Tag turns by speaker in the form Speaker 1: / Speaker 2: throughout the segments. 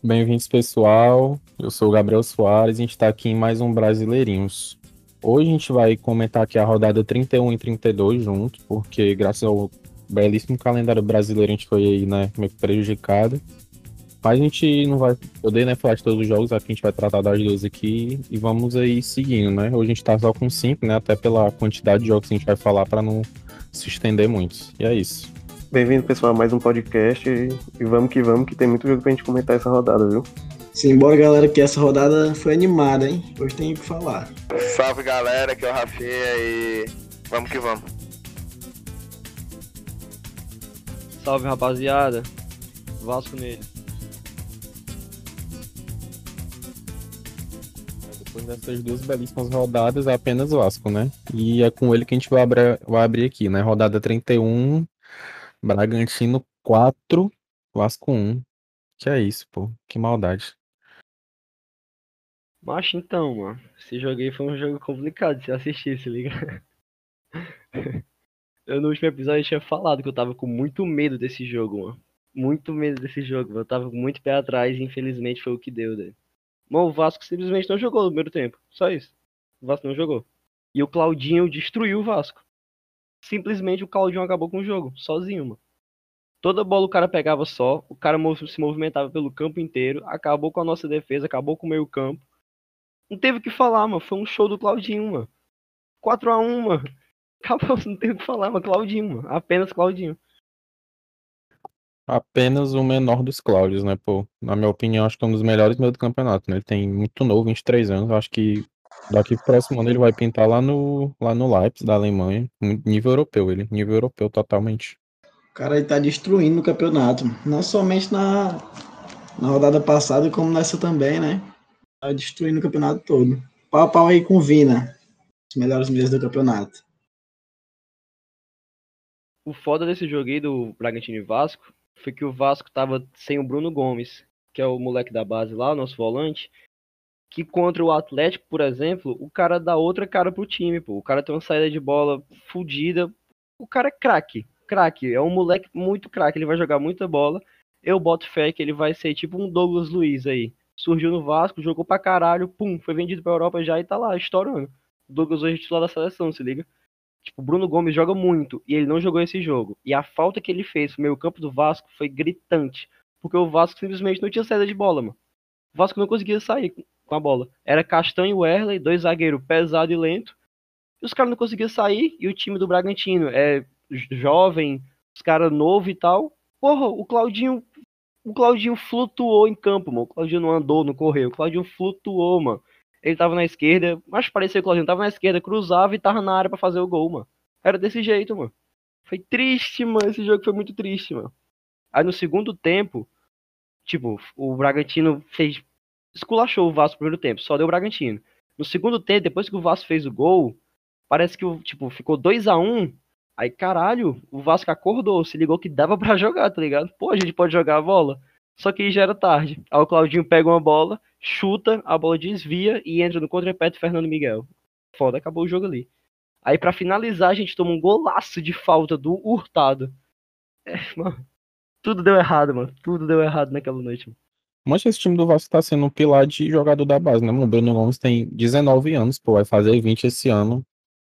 Speaker 1: Bem-vindos, pessoal. Eu sou o Gabriel Soares e a gente está aqui em mais um Brasileirinhos. Hoje a gente vai comentar aqui a rodada 31 e 32 juntos, porque graças ao belíssimo calendário brasileiro a gente foi aí, né, meio prejudicado. Mas a gente não vai poder, né, falar de todos os jogos, aqui a gente vai tratar das duas aqui e vamos aí seguindo, né? Hoje a gente tá só com cinco, né, até pela quantidade de jogos que a gente vai falar para não se estender muito. E é isso.
Speaker 2: Bem-vindo, pessoal, a mais um podcast. E vamos que vamos, que tem muito jogo pra gente comentar essa rodada, viu?
Speaker 3: Simbora, galera, que essa rodada foi animada, hein? Hoje tem o que falar.
Speaker 4: Salve, galera, aqui é o Rafinha e vamos que vamos.
Speaker 5: Salve, rapaziada. Vasco nele.
Speaker 1: Depois dessas duas belíssimas rodadas, é apenas Vasco, né? E é com ele que a gente vai abrir, vai abrir aqui, né? Rodada 31, Bragantino 4, Vasco 1. Que é isso, pô. Que maldade.
Speaker 5: Macho, então, mano. Esse jogo aí foi um jogo complicado de se assistir, se liga. eu no último episódio tinha falado que eu tava com muito medo desse jogo, mano. Muito medo desse jogo, mano. Eu tava com muito pé atrás e infelizmente foi o que deu, né? Mano, o Vasco simplesmente não jogou no primeiro tempo. Só isso. O Vasco não jogou. E o Claudinho destruiu o Vasco. Simplesmente o Claudinho acabou com o jogo, sozinho, mano. Toda bola o cara pegava só, o cara se movimentava pelo campo inteiro, acabou com a nossa defesa, acabou com o meio campo. Não teve o que falar, mano. Foi um show do Claudinho, mano. 4x1, mano. Acabou, não teve o que falar, mano. Claudinho, mano. Apenas Claudinho.
Speaker 1: Apenas o menor dos Cláudios, né, pô? Na minha opinião, acho que é um dos melhores meio do campeonato, né? Ele tem muito novo, 23 anos. Acho que daqui pro próximo ano ele vai pintar lá no, lá no Leipzig, da Alemanha. Nível europeu, ele. Nível europeu totalmente.
Speaker 3: O cara aí tá destruindo o campeonato. Não somente na, na rodada passada, como nessa também, né? Tá destruindo o campeonato todo. Pau a pau aí com o Vina. Os melhores meses do campeonato.
Speaker 5: O foda desse jogo aí do Bragantino e Vasco foi que o Vasco tava sem o Bruno Gomes, que é o moleque da base lá, o nosso volante, que contra o Atlético, por exemplo, o cara dá outra cara pro time, pô. O cara tem uma saída de bola fodida. O cara é craque, craque. É um moleque muito craque, ele vai jogar muita bola. Eu boto fé que ele vai ser tipo um Douglas Luiz aí. Surgiu no Vasco, jogou pra caralho, pum, foi vendido pra Europa já e tá lá, estourando. O Douglas hoje é titular da seleção, se liga? Tipo, o Bruno Gomes joga muito e ele não jogou esse jogo. E a falta que ele fez no meio campo do Vasco foi gritante. Porque o Vasco simplesmente não tinha saída de bola, mano. O Vasco não conseguia sair com a bola. Era Castanho e Werley, dois zagueiros pesado e lento. E os caras não conseguiam sair. E o time do Bragantino é jovem, os caras novo e tal. Porra, o Claudinho. O Claudinho flutuou em campo, mano. O Claudinho não andou, não correu. O Claudinho flutuou, mano. Ele tava na esquerda, mas parecia que o Claudinho tava na esquerda, cruzava e tava na área para fazer o gol, mano. Era desse jeito, mano. Foi triste, mano. Esse jogo foi muito triste, mano. Aí no segundo tempo, tipo, o Bragantino fez. Esculachou o Vasco no primeiro tempo, só deu o Bragantino. No segundo tempo, depois que o Vasco fez o gol, parece que tipo, ficou 2 a 1 um, Aí, caralho, o Vasco acordou, se ligou que dava para jogar, tá ligado? Pô, a gente pode jogar a bola. Só que já era tarde. Aí o Claudinho pega uma bola, chuta, a bola desvia e entra no contra-pé do Fernando Miguel. Foda, acabou o jogo ali. Aí para finalizar, a gente toma um golaço de falta do Hurtado. É, mano, tudo deu errado, mano. Tudo deu errado naquela noite, mano.
Speaker 1: Mas esse time do Vasco tá sendo um pilar de jogador da base, né? O Bruno Gomes tem 19 anos, pô, vai fazer 20 esse ano.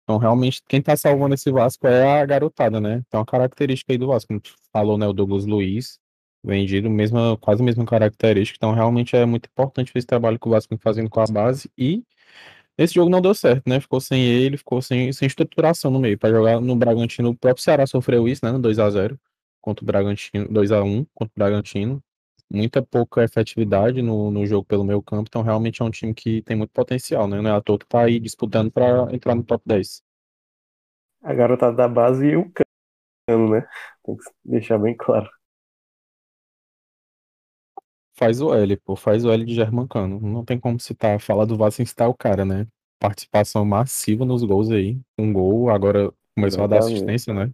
Speaker 1: Então, realmente, quem tá salvando esse Vasco é a garotada, né? Então, a característica aí do Vasco, como falou, né? O Douglas Luiz, vendido, mesma, quase a mesma característica. Então, realmente é muito importante esse trabalho que o Vasco vem fazendo com a base. E esse jogo não deu certo, né? Ficou sem ele, ficou sem, sem estruturação no meio. Para jogar no Bragantino, o próprio Ceará sofreu isso, né? No 2x0 contra o Bragantino, 2x1 contra o Bragantino. Muita pouca efetividade no, no jogo pelo meio campo. Então, realmente é um time que tem muito potencial, né? Não é à toa que tá aí disputando para entrar no top 10.
Speaker 2: A garotada da base e o cano, né? Tem que deixar bem claro.
Speaker 1: Faz o L, pô, faz o L de Germancano. Não tem como citar, falar do Vasco sem citar o cara, né? Participação massiva nos gols aí. Um gol, agora começou a dar assistência, né?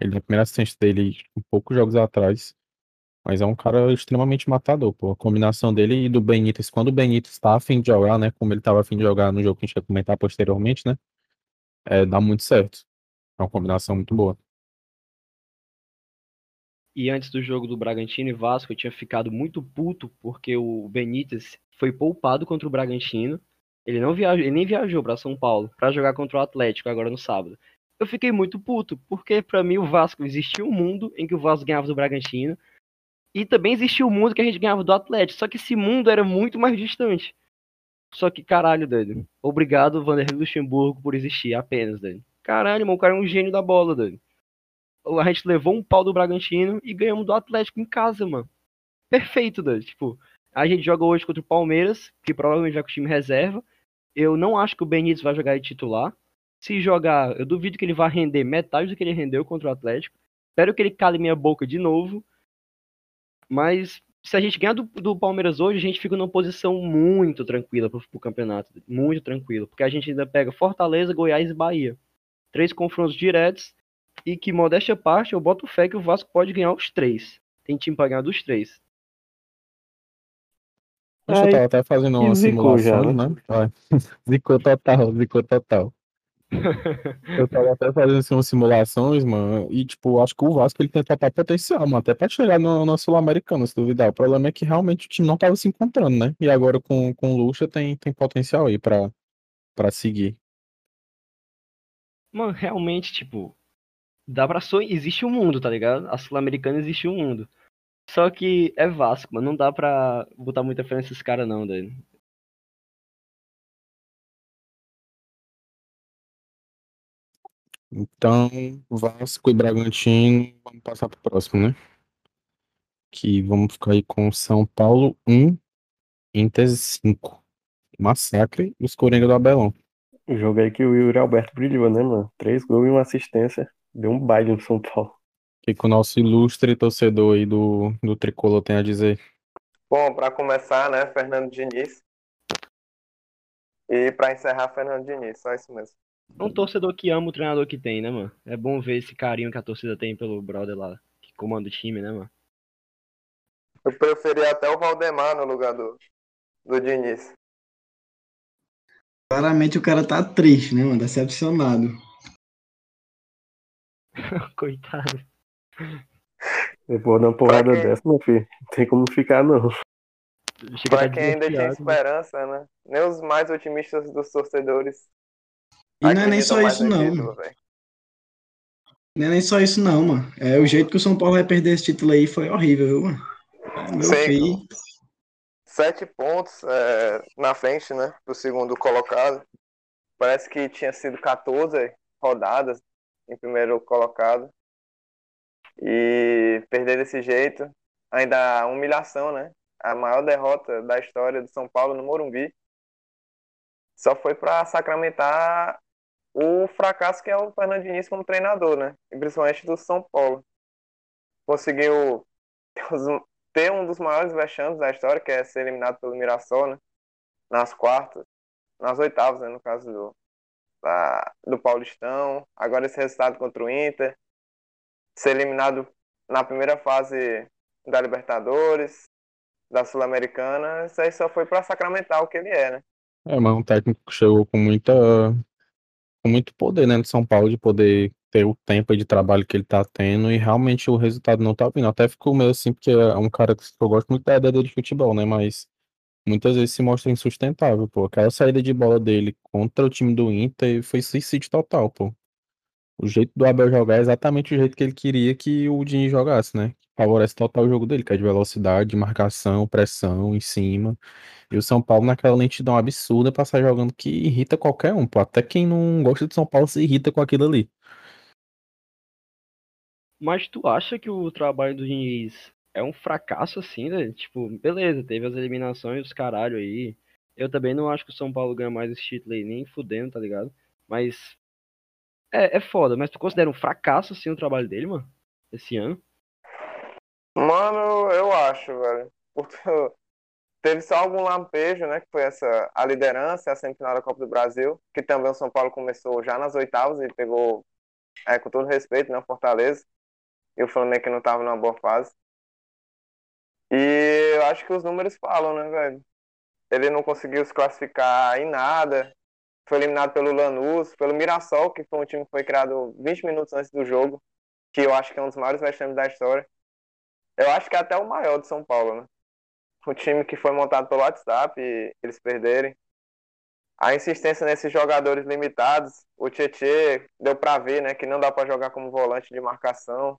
Speaker 1: Ele na primeira assistência dele, um poucos jogos atrás. Mas é um cara extremamente matador, pô. A combinação dele e do Benítez, quando o Benítez tá afim de jogar, né? Como ele tava afim de jogar no jogo que a gente vai comentar posteriormente, né? É, dá muito certo. É uma combinação muito boa.
Speaker 5: E antes do jogo do Bragantino e Vasco, eu tinha ficado muito puto porque o Benítez foi poupado contra o Bragantino. Ele não viajou, ele nem viajou para São Paulo para jogar contra o Atlético agora no sábado. Eu fiquei muito puto, porque para mim o Vasco existia um mundo em que o Vasco ganhava do Bragantino e também existia um mundo que a gente ganhava do Atlético, só que esse mundo era muito mais distante. Só que caralho, Dani. Obrigado, Vanderlei Luxemburgo, por existir apenas, Dani. Caralho, mano, o cara é um gênio da bola, Dani. A gente levou um pau do Bragantino e ganhamos do Atlético em casa, mano. Perfeito, Dani. Tipo, a gente joga hoje contra o Palmeiras, que provavelmente vai com o time reserva. Eu não acho que o Benítez vai jogar de titular. Se jogar, eu duvido que ele vá render metade do que ele rendeu contra o Atlético. Espero que ele cale minha boca de novo. Mas se a gente ganhar do, do Palmeiras hoje, a gente fica numa posição muito tranquila pro, pro campeonato. Muito tranquilo. Porque a gente ainda pega Fortaleza, Goiás e Bahia. Três confrontos diretos. E que, modéstia parte, eu boto fé que o Vasco pode ganhar os três. Tem time pra ganhar dos três.
Speaker 1: Acho que eu
Speaker 2: Aí,
Speaker 1: tava até fazendo uma
Speaker 2: zicou já,
Speaker 1: simulação,
Speaker 2: né?
Speaker 1: né? Zicou total, zicou total. Eu tava até fazendo assim, umas simulações, mano, e tipo, acho que o Vasco ele tem total potencial, mano, até pra chegar no, no Sul-Americano, se duvidar. O problema é que realmente o time não tava se encontrando, né? E agora com, com o Lucha tem, tem potencial aí pra, pra seguir.
Speaker 5: Mano, realmente, tipo, dá pra sonhar. Existe um mundo, tá ligado? A Sul-Americana existe um mundo. Só que é Vasco, mano. Não dá pra botar muita fé nesses caras, não, Dani.
Speaker 1: Então, Vasco e Bragantino, vamos passar pro próximo, né? Que vamos ficar aí com São Paulo 1, Inter 5. Massacre e os Coringa do Abelão.
Speaker 2: O jogo aí que o Yuri Alberto brilhou, né, mano? Três gols e uma assistência. Deu um baile no São Paulo.
Speaker 1: O que, que o nosso ilustre torcedor aí do, do Tricolor tem a dizer?
Speaker 4: Bom, para começar, né, Fernando Diniz. E para encerrar, Fernando Diniz, só isso mesmo.
Speaker 5: É um torcedor que ama o treinador que tem, né, mano? É bom ver esse carinho que a torcida tem pelo brother lá, que comanda o time, né, mano?
Speaker 4: Eu preferi até o Valdemar no lugar do, do Diniz.
Speaker 3: Claramente o cara tá triste, né, mano? Decepcionado.
Speaker 5: Coitado.
Speaker 2: Depois de uma porrada
Speaker 4: quem?
Speaker 2: dessa, meu filho, não tem como ficar, não.
Speaker 5: Chega até
Speaker 4: quem ainda tinha
Speaker 5: né?
Speaker 4: esperança, né? Nem os mais otimistas dos torcedores
Speaker 3: E não é nem só isso, não.
Speaker 4: título.
Speaker 3: Não é nem só isso, não, mano. É o jeito que o São Paulo vai perder esse título aí foi horrível, viu, mano? Meu
Speaker 4: Sim.
Speaker 3: filho.
Speaker 4: Sete pontos é, na frente, né? Do segundo colocado. Parece que tinha sido 14 rodadas em primeiro colocado. E perder desse jeito, ainda a humilhação, né? A maior derrota da história do São Paulo no Morumbi. Só foi para sacramentar o fracasso que é o Fernando Diniz como treinador, né? Principalmente do São Paulo. Conseguiu ter um dos maiores vexames da história, que é ser eliminado pelo Mirassol, né? Nas quartas, nas oitavas, né? No caso do, da- do Paulistão. Agora esse resultado contra o Inter. Ser eliminado na primeira fase da Libertadores, da Sul-Americana. Isso aí só foi para sacramentar o que ele é, né?
Speaker 1: É, mas um técnico que chegou com muita muito poder, né, no São Paulo, de poder ter o tempo de trabalho que ele tá tendo e realmente o resultado não tá vindo. Até ficou meio assim, porque é um cara que eu gosto muito da ideia dele de futebol, né, mas muitas vezes se mostra insustentável, pô. Aquela saída de bola dele contra o time do Inter foi suicídio total, pô. O jeito do Abel jogar é exatamente o jeito que ele queria que o Diniz jogasse, né? Favorece total o jogo dele, que é de velocidade, marcação, pressão em cima. E o São Paulo naquela lentidão absurda pra sair jogando que irrita qualquer um, pô. Até quem não gosta de São Paulo se irrita com aquilo ali.
Speaker 5: Mas tu acha que o trabalho do Diniz é um fracasso assim, né? Tipo, beleza, teve as eliminações dos caralho aí. Eu também não acho que o São Paulo ganha mais esse título aí, nem fudendo, tá ligado? Mas. É, é foda, mas tu considera um fracasso assim o trabalho dele, mano? Esse ano?
Speaker 4: Mano, eu acho, velho. Porque teve só algum lampejo, né? Que foi essa a liderança, a semifinal da Copa do Brasil, que também o São Paulo começou já nas oitavas e pegou, é, com todo respeito, né? o Fortaleza. E o Flamengo que não tava numa boa fase. E eu acho que os números falam, né, velho? Ele não conseguiu se classificar em nada. Foi eliminado pelo Lanús, pelo Mirassol, que foi um time que foi criado 20 minutos antes do jogo, que eu acho que é um dos maiores vexames da história. Eu acho que é até o maior de São Paulo, né? O time que foi montado pelo WhatsApp e eles perderem. A insistência nesses jogadores limitados, o Tietê deu pra ver, né, que não dá pra jogar como volante de marcação.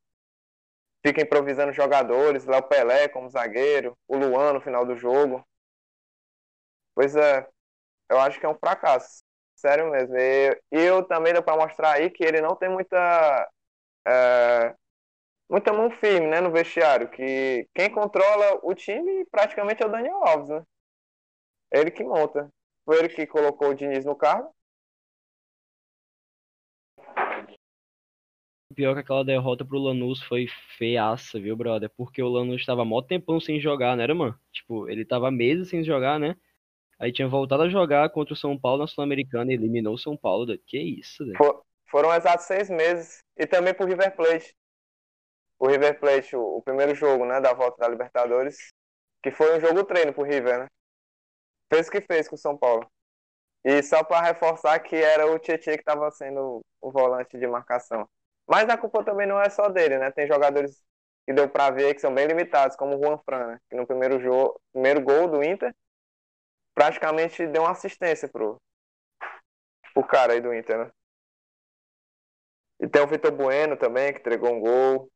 Speaker 4: Fica improvisando jogadores, Léo Pelé como zagueiro, o Luan no final do jogo. Pois é, eu acho que é um fracasso. Sério mesmo. E eu também deu pra mostrar aí que ele não tem muita. É, muita mão firme, né, no vestiário. Que quem controla o time praticamente é o Daniel Alves, né? Ele que monta. Foi ele que colocou o Diniz no carro.
Speaker 5: Pior que aquela derrota pro Lanús foi feiaça, viu, brother? Porque o Lanús tava mó tempão sem jogar, né, mano? Tipo, ele tava meses sem jogar, né? Aí tinha voltado a jogar contra o São Paulo na Sul-Americana e eliminou o São Paulo. Da... Que isso, velho?
Speaker 4: For, foram exatos seis meses. E também pro River Plate. O River Plate, o, o, primeiro jogo, né, da volta da Libertadores, que foi um jogo treino pro River, né? Fez o que fez com o São Paulo. E só para reforçar que era o Tietchan que estava sendo o volante de marcação. Mas a culpa também não é só dele, né? Tem jogadores que deu para ver que são bem limitados, como o Juan Fran, né? que no primeiro jogo, primeiro gol do Inter, praticamente deu uma assistência pro, pro cara aí do Inter, né? E tem o Vitor Bueno também, que entregou um gol.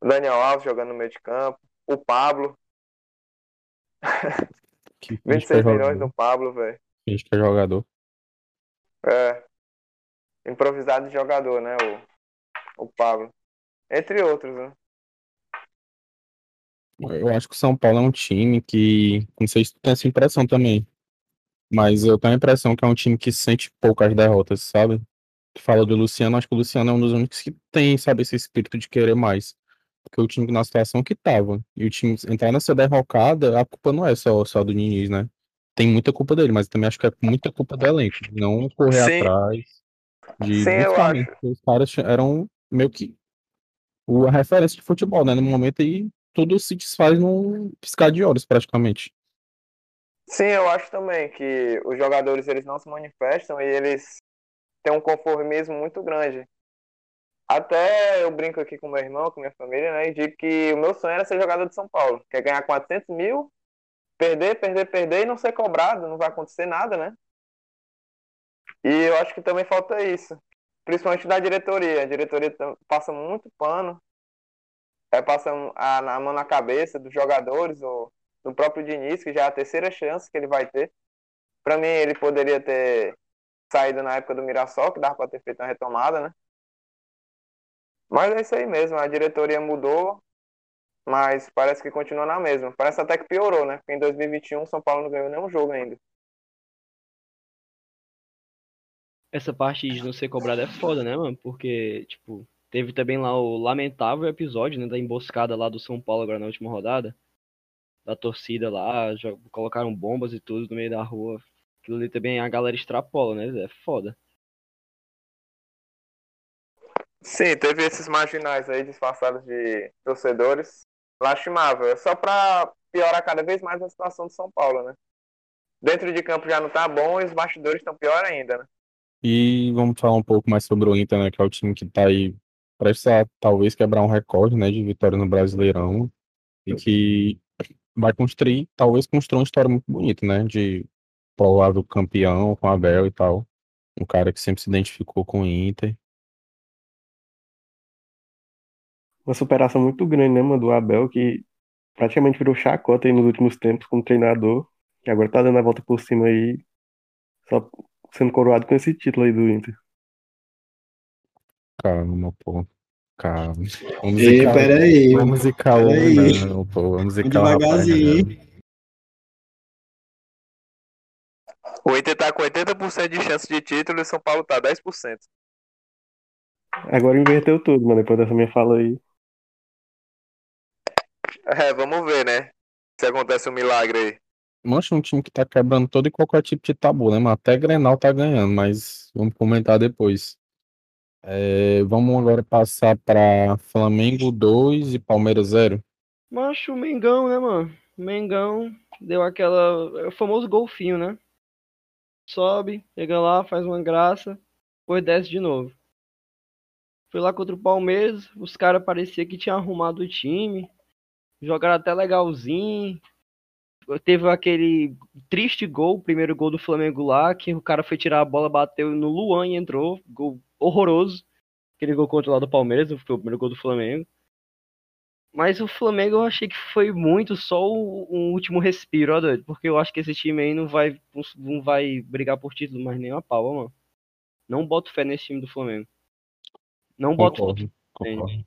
Speaker 4: O Daniel Alves jogando no meio de campo. O Pablo.
Speaker 1: Que
Speaker 4: 26
Speaker 1: que é
Speaker 4: milhões no Pablo, velho.
Speaker 1: Finge que é jogador.
Speaker 4: É. Improvisado de jogador, né? O, o Pablo. Entre outros, né?
Speaker 1: Eu acho que o São Paulo é um time que. Não sei se tu tem essa impressão também. Mas eu tenho a impressão que é um time que sente poucas derrotas, sabe? Tu fala do Luciano, acho que o Luciano é um dos únicos que tem, sabe, esse espírito de querer mais. Porque o time na situação que tava. E o time entrar nessa derrocada, a culpa não é só, só do Diniz, né? Tem muita culpa dele, mas também acho que é muita culpa do elenco. Não correr
Speaker 4: Sim.
Speaker 1: atrás. De,
Speaker 4: Sim, eu
Speaker 1: porque Os caras eram meio que a referência de futebol, né? No momento aí, tudo se desfaz num piscar de olhos, praticamente.
Speaker 4: Sim, eu acho também que os jogadores eles não se manifestam e eles têm um conformismo muito grande. Até eu brinco aqui com meu irmão, com minha família, né? E digo que o meu sonho era ser jogador de São Paulo. Quer ganhar 400 mil, perder, perder, perder e não ser cobrado, não vai acontecer nada, né? E eu acho que também falta isso. Principalmente da diretoria. A diretoria passa muito pano, é, passa a, a mão na cabeça dos jogadores, ou do próprio Diniz, que já é a terceira chance que ele vai ter. Para mim, ele poderia ter saído na época do Mirassol, que dava para ter feito uma retomada, né? Mas é isso aí mesmo, a diretoria mudou, mas parece que continua na mesma. Parece até que piorou, né? Porque em 2021 o São Paulo não ganhou nenhum jogo ainda.
Speaker 5: Essa parte de não ser cobrado é foda, né, mano? Porque, tipo, teve também lá o lamentável episódio, né, da emboscada lá do São Paulo agora na última rodada. Da torcida lá, já colocaram bombas e tudo no meio da rua. Aquilo ali também a galera extrapola, né? É foda.
Speaker 4: Sim, teve esses marginais aí disfarçados de torcedores. Lastimável. É só para piorar cada vez mais a situação do São Paulo, né? Dentro de campo já não tá bom e os bastidores estão pior ainda, né?
Speaker 1: E vamos falar um pouco mais sobre o Inter, né? Que é o time que tá aí prestes a talvez quebrar um recorde, né? De vitória no Brasileirão. E que vai construir, talvez construir uma história muito bonita, né? De provável campeão com Abel e tal. Um cara que sempre se identificou com o Inter.
Speaker 2: Uma superação muito grande, né, mano, do Abel, que praticamente virou chacota aí nos últimos tempos como treinador, que agora tá dando a volta por cima aí, só sendo coroado com esse título aí do Inter.
Speaker 1: Calma, pô. Calma. Vamos
Speaker 3: Ei,
Speaker 1: zicar-
Speaker 3: peraí.
Speaker 1: Vamos o
Speaker 3: Peraí.
Speaker 1: homem, não, pô. Vamos o rapaz,
Speaker 3: Devagarzinho?
Speaker 4: O Inter tá com 80% de chance de título e o São Paulo tá 10%.
Speaker 2: Agora inverteu tudo, mano, depois dessa minha fala aí.
Speaker 4: É, vamos ver, né? Se acontece um milagre aí.
Speaker 1: Mancha um time que tá quebrando todo e qualquer tipo de tabu, né, mano? Até Grenal tá ganhando, mas vamos comentar depois. É, vamos agora passar pra Flamengo 2 e Palmeiras 0.
Speaker 5: Macho, Mengão, né, mano? Mengão deu aquela. É o famoso golfinho, né? Sobe, chega lá, faz uma graça, depois desce de novo. Foi lá contra o Palmeiras, os caras parecia que tinham arrumado o time. Jogaram até legalzinho. Teve aquele triste gol, primeiro gol do Flamengo lá, que o cara foi tirar a bola, bateu no Luan e entrou. Gol horroroso. Aquele gol contra o lado do Palmeiras, foi o primeiro gol do Flamengo. Mas o Flamengo eu achei que foi muito só o, o último respiro, ó, doido. Porque eu acho que esse time aí não vai, não vai brigar por título mais nem a pau, mano. Não boto fé nesse time do Flamengo. Não boto
Speaker 1: Concordo,
Speaker 5: fé.
Speaker 1: concordo.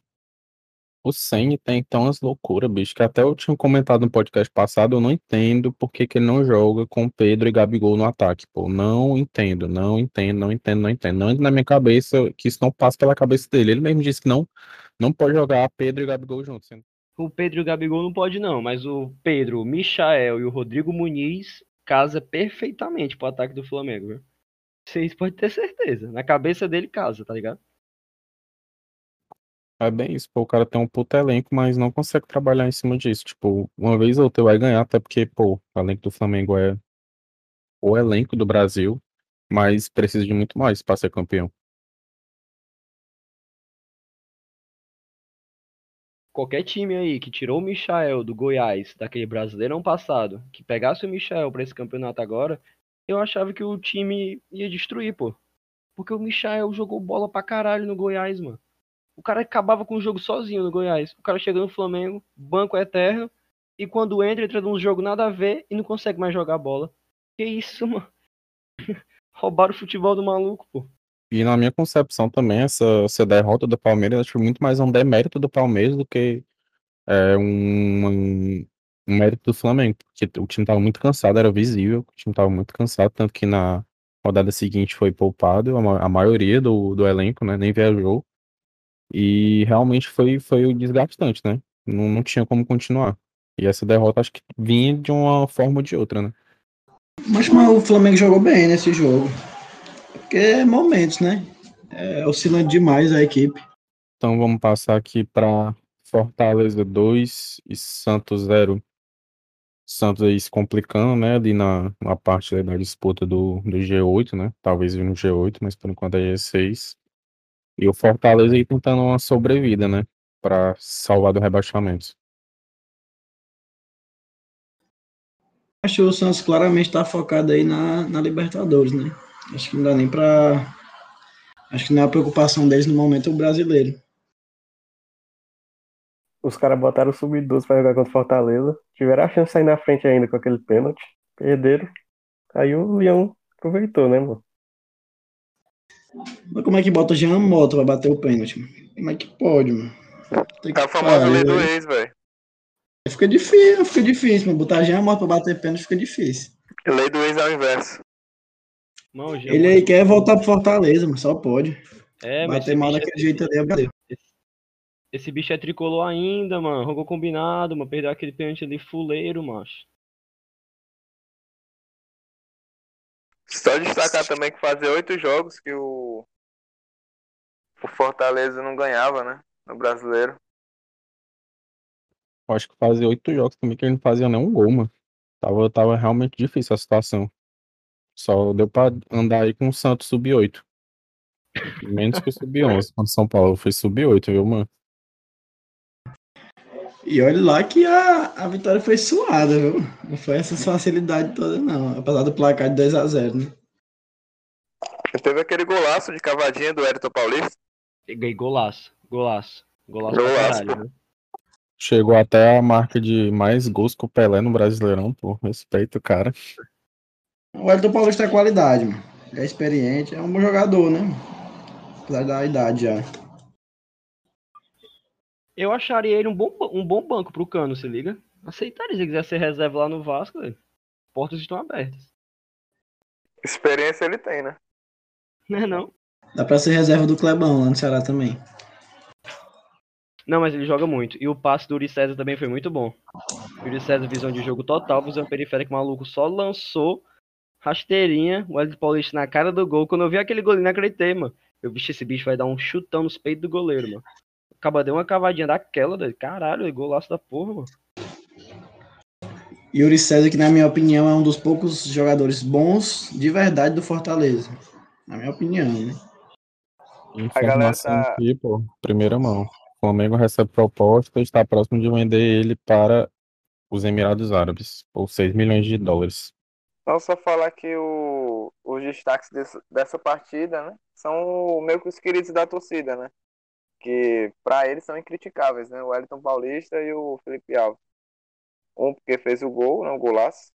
Speaker 1: O Senni tem então loucuras, bicho, que até eu tinha comentado no podcast passado, eu não entendo por que, que ele não joga com Pedro e Gabigol no ataque, pô. Não entendo, não entendo, não entendo, não entendo. Não entra na minha cabeça que isso não passa pela cabeça dele. Ele mesmo disse que não, não pode jogar Pedro e Gabigol juntos.
Speaker 5: O Pedro e o Gabigol não pode não, mas o Pedro, o Michael e o Rodrigo Muniz casa perfeitamente pro ataque do Flamengo, viu? Vocês podem ter certeza. Na cabeça dele casa, tá ligado?
Speaker 1: É bem isso, pô, o cara tem um puto elenco, mas não consegue trabalhar em cima disso. Tipo, uma vez ou outra vai ganhar, até porque, pô, o elenco do Flamengo é o elenco do Brasil, mas precisa de muito mais para ser campeão.
Speaker 5: Qualquer time aí que tirou o Michael do Goiás, daquele Brasileirão passado, que pegasse o Michael pra esse campeonato agora, eu achava que o time ia destruir, pô. Porque o Michael jogou bola pra caralho no Goiás, mano. O cara acabava com o jogo sozinho no Goiás. O cara chega no Flamengo, banco eterno, e quando entra, entra num jogo nada a ver e não consegue mais jogar bola. Que isso, mano? Roubaram o futebol do maluco, pô.
Speaker 1: E na minha concepção também, essa, essa derrota do Palmeiras, foi muito mais um demérito do Palmeiras do que é, um, um, mérito do Flamengo, porque o time tava muito cansado, era visível, o time tava muito cansado, tanto que na rodada seguinte foi poupado, a, a maioria do, do elenco, né, nem viajou, e realmente foi, foi o desgastante, né, não, não tinha como continuar. E essa derrota acho que vinha de uma forma ou de outra, né.
Speaker 3: Mas, mas o Flamengo jogou bem nesse jogo. Porque é momentos, né? É oscilante demais a equipe.
Speaker 1: Então vamos passar aqui para Fortaleza 2 e Santos 0. Santos aí se complicando, né, ali na, na parte ali da disputa do, do G8, né? Talvez no G8, mas por enquanto é G6. E o Fortaleza aí tentando uma sobrevida, né? Para salvar do rebaixamento.
Speaker 3: Acho que o Santos claramente está focado aí na, na Libertadores, né? Acho que não dá nem pra. Acho que não é a preocupação deles no momento é o brasileiro.
Speaker 2: Os caras botaram o sub-12 pra jogar contra o Fortaleza. Tiveram a chance de sair na frente ainda com aquele pênalti. Perderam. Aí o Leão aproveitou, né, mano?
Speaker 3: Mas como é que bota Jean Mota pra bater o pênalti? mano? Como é que pode, mano? Tem que
Speaker 4: É a famosa lei do
Speaker 3: aí.
Speaker 4: ex, velho.
Speaker 3: Fica difícil, fica difícil, mano. Botar Jean Mota pra bater pênalti fica difícil.
Speaker 4: Lei do ex ao inverso.
Speaker 5: Não, o Jean
Speaker 3: Ele aí quer voltar pro Fortaleza, mano. Só pode.
Speaker 5: É, mas
Speaker 3: bater mal
Speaker 5: bicho,
Speaker 3: daquele jeito ali é brincadeira.
Speaker 5: esse bicho é tricolor ainda, mano. Jogou combinado, mano. Perdeu aquele pênalti ali fuleiro, macho.
Speaker 4: Só destacar também que fazia oito jogos que o, o Fortaleza não ganhava, né? No brasileiro.
Speaker 1: Acho que fazia oito jogos também que ele não fazia nenhum gol, mano. Tava, tava realmente difícil a situação. Só deu pra andar aí com o Santos sub-8. Menos que o sub-11. Quando São Paulo foi sub-8, viu, mano?
Speaker 3: E olha lá que a, a vitória foi suada, viu? Não foi essa facilidade toda, não. Apesar do placar de 2x0, né?
Speaker 4: Teve aquele golaço de cavadinha do Everton Paulista.
Speaker 5: Peguei golaço, golaço. Golaço
Speaker 4: Golaço,
Speaker 5: caralho, né?
Speaker 1: Chegou até a marca de mais gols que o Pelé no Brasileirão, pô. Respeito, cara.
Speaker 3: O Elton Paulista é qualidade, mano. É experiente, é um bom jogador, né? Apesar da idade já.
Speaker 5: Eu acharia ele um bom, um bom banco pro Cano, se liga. Aceitaria se ele quiser ser reserva lá no Vasco, velho. Portas estão abertas.
Speaker 4: Experiência ele tem, né?
Speaker 5: Né não?
Speaker 3: Dá pra ser reserva do Clebão lá no Ceará também.
Speaker 5: Não, mas ele joga muito. E o passe do Uri César também foi muito bom. O Uri César, visão de jogo total, visão periférica, maluco, só lançou rasteirinha, o Wesley Paulista na cara do gol. Quando eu vi aquele goleiro, não acreditei, mano. Eu vi esse bicho vai dar um chutão nos peitos do goleiro, mano. Acaba deu uma cavadinha daquela, doido. Caralho, golaço da porra, mano.
Speaker 3: Yuri César, que na minha opinião é um dos poucos jogadores bons de verdade do Fortaleza. Na minha opinião, né?
Speaker 1: Informação
Speaker 4: tá-
Speaker 1: aqui, pô, primeira mão. O Flamengo recebe proposta e está próximo de vender ele para os Emirados Árabes por 6 milhões de dólares.
Speaker 4: Não só falar que o, os destaques desse- dessa partida, né? São meio que os queridos da torcida, né? Que pra eles são incriticáveis, né? O Wellington Paulista e o Felipe Alves. Um porque fez o gol, né? O golaço.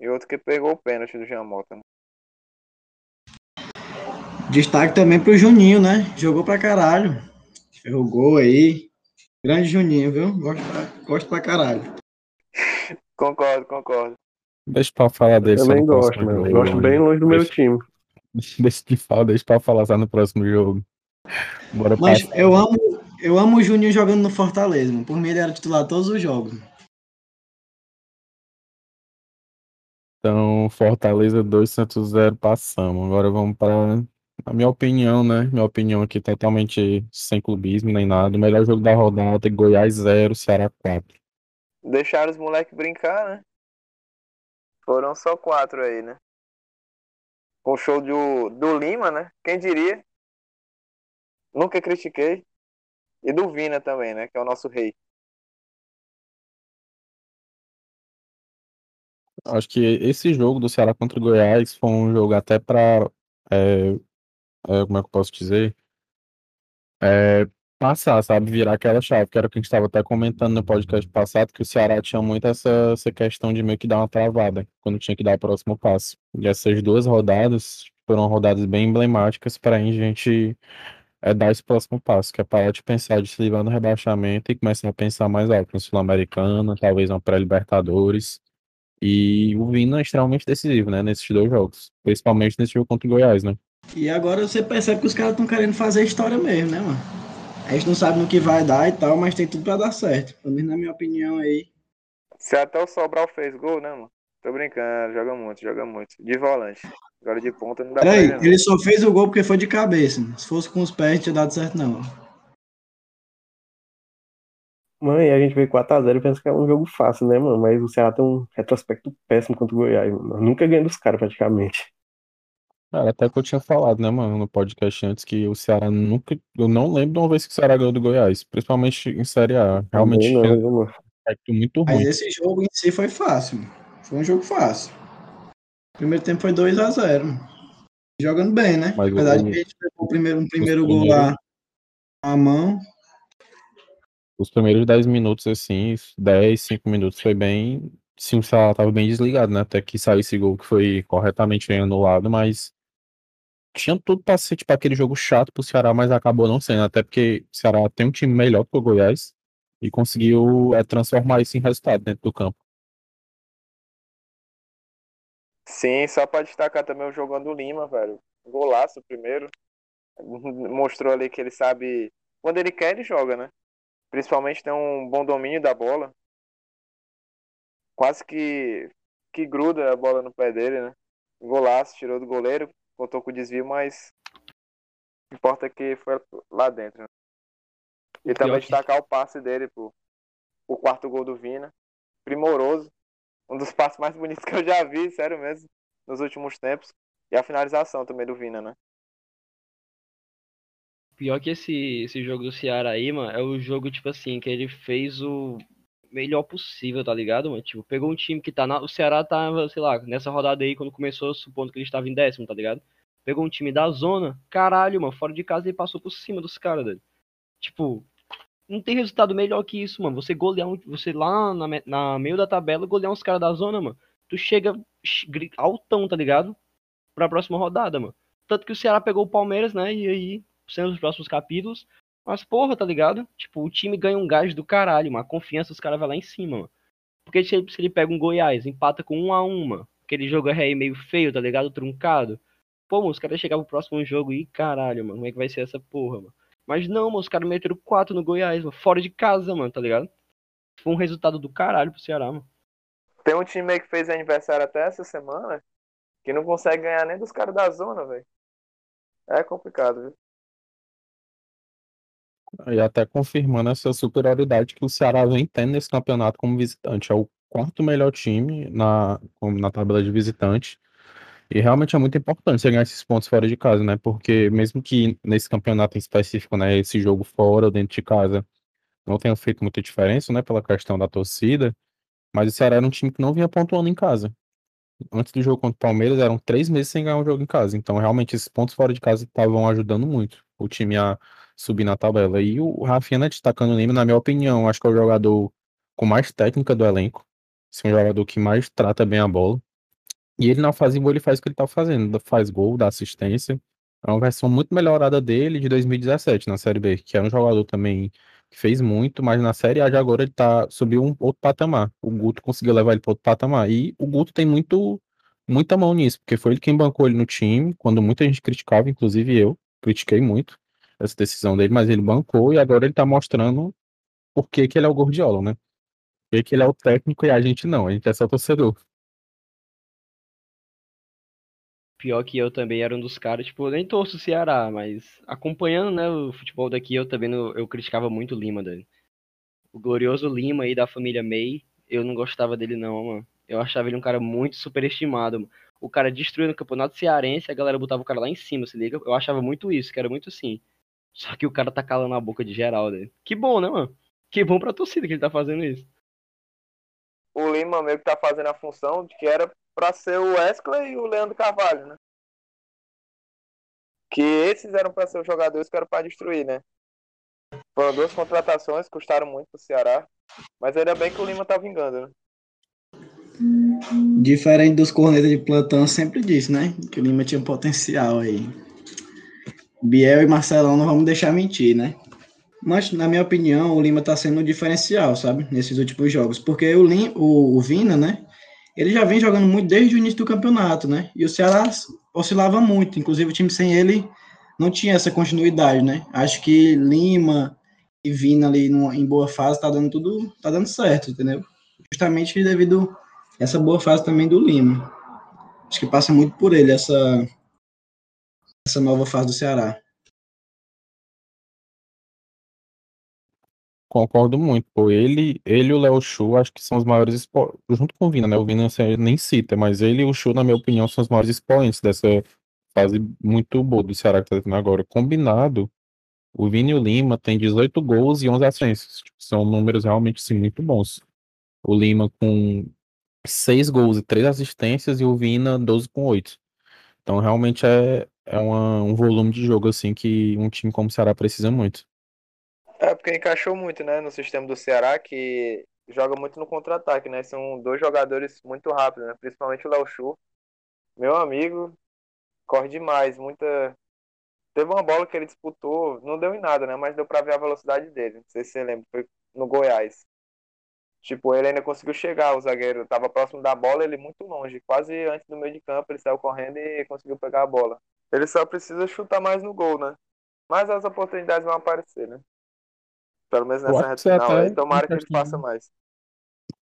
Speaker 4: E outro que pegou o pênalti do Jean Mota, né?
Speaker 3: Destaque também pro Juninho, né? Jogou pra caralho. Ferrou gol aí. Grande Juninho, viu? Gosto pra, gosto pra caralho.
Speaker 4: Concordo, concordo.
Speaker 1: Deixa pra falar dele só
Speaker 2: Também gosto, mano. Gosto bem longe do meu time.
Speaker 1: Deixa de falar, deixa pra falar só no próximo jogo. Bora
Speaker 3: Mas
Speaker 1: passar.
Speaker 3: eu amo, eu amo o Juninho jogando no Fortaleza, mano. Por mim ele era titular todos os jogos.
Speaker 1: Então, Fortaleza 2, Santos 0, passamos. Agora vamos para a minha opinião, né? Minha opinião aqui totalmente sem clubismo nem nada. O melhor jogo da rodada, Goiás 0, Ceará 4.
Speaker 4: Deixaram os moleques brincar, né? Foram só quatro aí, né? Com o show do, do Lima, né? Quem diria? Nunca critiquei. E do Vina também, né? Que é o nosso rei.
Speaker 1: Acho que esse jogo do Ceará contra o Goiás foi um jogo até para, como é que eu posso dizer? É, passar, sabe? Virar aquela chave, que era o que a gente estava até comentando no podcast passado, que o Ceará tinha muito essa, essa questão de meio que dar uma travada quando tinha que dar o próximo passo. E essas duas rodadas foram rodadas bem emblemáticas para a gente é, dar esse próximo passo, que é parar de pensar de se livrar no rebaixamento e começar a pensar mais alto no Sul-Americana, talvez uma pré-Libertadores. E o Vina é extremamente decisivo, né, nesses dois jogos, principalmente nesse jogo contra o Goiás, né?
Speaker 3: E agora você percebe que os caras estão querendo fazer história mesmo, né, mano? A gente não sabe no que vai dar e tal, mas tem tudo pra dar certo. Pelo menos na minha opinião aí.
Speaker 4: Se até o Sobral fez gol, né, mano? Tô brincando, joga muito, joga muito. De volante. Agora de ponta não dá pra
Speaker 3: Peraí,
Speaker 4: ele, não.
Speaker 3: ele só fez o gol porque foi de cabeça. Se fosse com os pés, não tinha dado certo, não.
Speaker 2: Mãe, a gente veio 4x0 e pensa que é um jogo fácil, né, mano? Mas o Ceará tem um retrospecto péssimo contra o Goiás, mano. Nunca ganha dos caras, praticamente.
Speaker 1: Cara, até que eu tinha falado, né, mano, no podcast antes, que o Ceará nunca. Eu não lembro de uma vez que o Ceará ganhou do Goiás, principalmente em Série A. Realmente
Speaker 2: Também não,
Speaker 1: um
Speaker 2: mano?
Speaker 1: aspecto muito
Speaker 3: Mas
Speaker 1: ruim.
Speaker 3: esse jogo em si foi fácil. Foi um jogo fácil. Primeiro tempo foi 2 a 0 Jogando bem, né?
Speaker 1: Mas
Speaker 3: Apesar de que a gente pegou primeiro, um primeiro gol
Speaker 1: primeiros-
Speaker 3: lá à mão.
Speaker 1: Os primeiros 10 minutos, assim, 10, 5 minutos foi bem. Sim, o Ceará tava bem desligado, né? Até que saiu esse gol que foi corretamente anulado, mas tinha tudo pra ser tipo aquele jogo chato pro Ceará, mas acabou não sendo, até porque o Ceará tem um time melhor que o Goiás e conseguiu é, transformar isso em resultado dentro do campo.
Speaker 4: Sim, só pra destacar também o jogão do Lima, velho. Golaço primeiro. Mostrou ali que ele sabe. Quando ele quer, ele joga, né? Principalmente tem um bom domínio da bola. Quase que, que gruda a bola no pé dele, né? Golaço, tirou do goleiro, voltou com o desvio, mas o que importa é que foi lá dentro. Né? E também
Speaker 5: que-
Speaker 4: destacar o passe dele pro, o quarto gol do Vina. Primoroso. Um dos passes mais bonitos que eu já vi, sério mesmo, nos últimos tempos. E a finalização também do Vina, né?
Speaker 5: Pior que esse, esse jogo do Ceará aí, mano, é o jogo, tipo assim, que ele fez o melhor possível, tá ligado, mano? Tipo, pegou um time que tá na. O Ceará tava, sei lá, nessa rodada aí, quando começou, supondo que ele estava em décimo, tá ligado? Pegou um time da zona, caralho, mano, fora de casa ele passou por cima dos caras, velho. Tipo, não tem resultado melhor que isso, mano. Você golear você lá na, na meio da tabela, golear uns caras da zona, mano. Tu chega altão, tá ligado? Pra próxima rodada, mano. Tanto que o Ceará pegou o Palmeiras, né? E aí, sendo os próximos capítulos. Mas, porra, tá ligado? Tipo, o time ganha um gás do caralho, mano. A confiança dos caras vai lá em cima, mano. Porque se ele, se ele pega um Goiás, empata com um a um, mano. Aquele jogo é meio feio, tá ligado? Truncado. Pô, mano, os caras chegavam pro próximo jogo e caralho, mano. Como é que vai ser essa porra, mano? Mas não, mano, os caras meteram 4 no Goiás, mano. Fora de casa, mano, tá ligado? Foi um resultado do caralho pro Ceará, mano.
Speaker 4: Tem um time aí que fez aniversário até essa semana que não consegue ganhar nem dos caras da zona, velho. É complicado, viu?
Speaker 1: E até confirmando essa superioridade que o Ceará vem tendo nesse campeonato como visitante. É o quarto melhor time na, na tabela de visitante. E realmente é muito importante você ganhar esses pontos fora de casa, né? Porque mesmo que nesse campeonato em específico, né, esse jogo fora ou dentro de casa não tenha feito muita diferença, né, pela questão da torcida, mas o Ceará era um time que não vinha pontuando em casa. Antes do jogo contra o Palmeiras, eram três meses sem ganhar um jogo em casa. Então, realmente, esses pontos fora de casa estavam ajudando muito o time a subir na tabela. E o Rafinha, né, destacando o Lima, na minha opinião, acho que é o jogador com mais técnica do elenco. Assim, um jogador que mais trata bem a bola. E ele na fase boa, ele faz o que ele tá fazendo. Faz gol, dá assistência. É uma versão muito melhorada dele de 2017 na Série B, que era um jogador também que fez muito, mas na Série A de agora ele tá, subiu um outro patamar. O Guto conseguiu levar ele para outro patamar. E o Guto tem muito, muita mão nisso, porque foi ele quem bancou ele no time, quando muita gente criticava, inclusive eu, critiquei muito essa decisão dele, mas ele bancou e agora ele tá mostrando por que, que ele é o Gordiola, né? Por que ele é o técnico e a gente não, a gente é só torcedor.
Speaker 5: Pior que eu também era um dos caras, tipo, nem torço o Ceará, mas acompanhando, né, o futebol daqui, eu também não, eu criticava muito o Lima, dele. O glorioso Lima aí da família May, eu não gostava dele não, mano. Eu achava ele um cara muito superestimado, mano. O cara destruindo o campeonato cearense, a galera botava o cara lá em cima, se liga? Eu achava muito isso, que era muito assim. Só que o cara tá calando a boca de geral. Que bom, né, mano? Que bom pra torcida que ele tá fazendo isso.
Speaker 4: O Lima meio que tá fazendo a função de que era para ser o Wesley e o Leandro Carvalho, né? Que esses eram para ser os jogadores que eram para destruir, né? Foram duas contratações, custaram muito pro Ceará, mas ainda bem que o Lima tá vingando, né?
Speaker 3: Diferente dos cornetas de plantão, sempre disse, né? Que o Lima tinha potencial aí. Biel e Marcelão não vamos deixar mentir, né? Mas, na minha opinião, o Lima tá sendo um diferencial, sabe? Nesses últimos jogos. Porque o, Lim, o, o Vina, né? Ele já vem jogando muito desde o início do campeonato, né? E o Ceará oscilava muito, inclusive o time sem ele não tinha essa continuidade, né? Acho que Lima e Vina ali numa, em boa fase tá dando tudo, tá dando certo, entendeu? Justamente devido a essa boa fase também do Lima. Acho que passa muito por ele essa essa nova fase do Ceará.
Speaker 1: Concordo muito, pô. Ele, ele e o Léo Chu, acho que são os maiores expo... junto com o Vina, né? O Vina você nem cita, mas ele e o Chu, na minha opinião, são os maiores expoentes dessa fase muito boa do Ceará que tá tendo agora. Combinado, o Vini e o Lima têm 18 gols e 11 assistências. Tipo, são números realmente sim, muito bons. O Lima com 6 gols e 3 assistências e o Vina 12 com 8. Então realmente é, é uma, um volume de jogo assim que um time como o Ceará precisa muito.
Speaker 4: É, porque encaixou muito, né, no sistema do Ceará, que joga muito no contra-ataque, né? São dois jogadores muito rápidos, né? Principalmente o Léo Chu. Meu amigo, corre demais, muita. Teve uma bola que ele disputou, não deu em nada, né? Mas deu pra ver a velocidade dele. Não sei se você lembra, foi no Goiás. Tipo, ele ainda conseguiu chegar, o zagueiro tava próximo da bola, ele muito longe, quase antes do meio de campo, ele saiu correndo e conseguiu pegar a bola. Ele só precisa chutar mais no gol, né? Mas as oportunidades vão aparecer, né? Pelo menos nessa reta final aí, tomara que ele faça mais.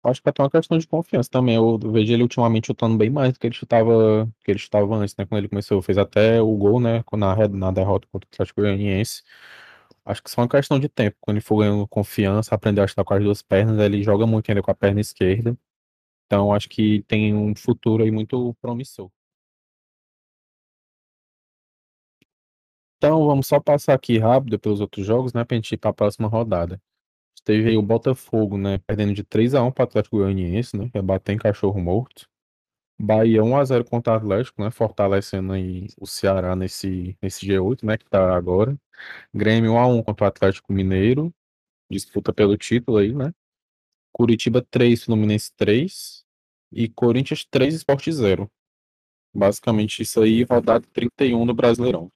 Speaker 1: Acho que é até uma questão de confiança também. Eu vejo ele ultimamente chutando bem mais do que ele chutava, que ele chutava antes, né? Quando ele começou, fez até o gol, né? Na, na derrota contra o Atlético Goianiense. Acho que só uma questão de tempo. Quando ele for ganhando confiança, aprender a chutar com as duas pernas, ele joga muito ainda com a perna esquerda. Então, acho que tem um futuro aí muito promissor. Então, vamos só passar aqui rápido pelos outros jogos, né, pra gente ir para a próxima rodada. Teve aí o Botafogo, né, perdendo de 3 a 1 para o Atlético Goianiense, né, que é bater em cachorro morto. Bahia 1 a 0 contra o Atlético, né, fortalecendo aí o Ceará nesse, nesse G8, né, que tá agora. Grêmio 1 a 1 contra o Atlético Mineiro, disputa pelo título aí, né. Curitiba 3, Fluminense 3 e Corinthians 3, Sport 0. Basicamente isso aí, rodada 31 do Brasileirão.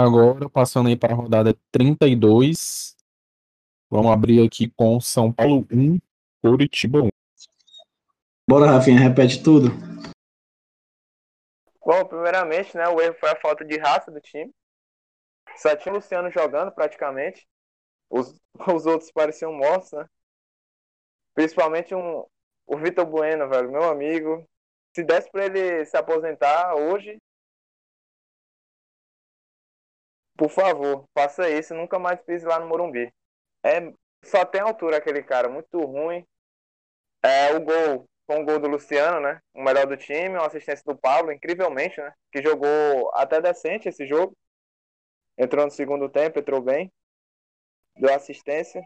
Speaker 1: Agora, passando aí para a rodada 32, vamos abrir aqui com São Paulo 1, Curitiba 1.
Speaker 3: Bora, Rafinha, repete tudo.
Speaker 4: Bom, primeiramente, né, o erro foi a falta de raça do time. Só tinha o Luciano jogando praticamente. Os, os outros pareciam mortos, né? Principalmente um, o Vitor Bueno, velho, meu amigo. Se desse para ele se aposentar hoje, Por favor, faça isso nunca mais pise lá no Morumbi. É, só tem altura aquele cara, muito ruim. É, o gol com o gol do Luciano, né? O melhor do time, uma assistência do Pablo, incrivelmente, né? Que jogou até decente esse jogo. Entrou no segundo tempo, entrou bem. Deu assistência.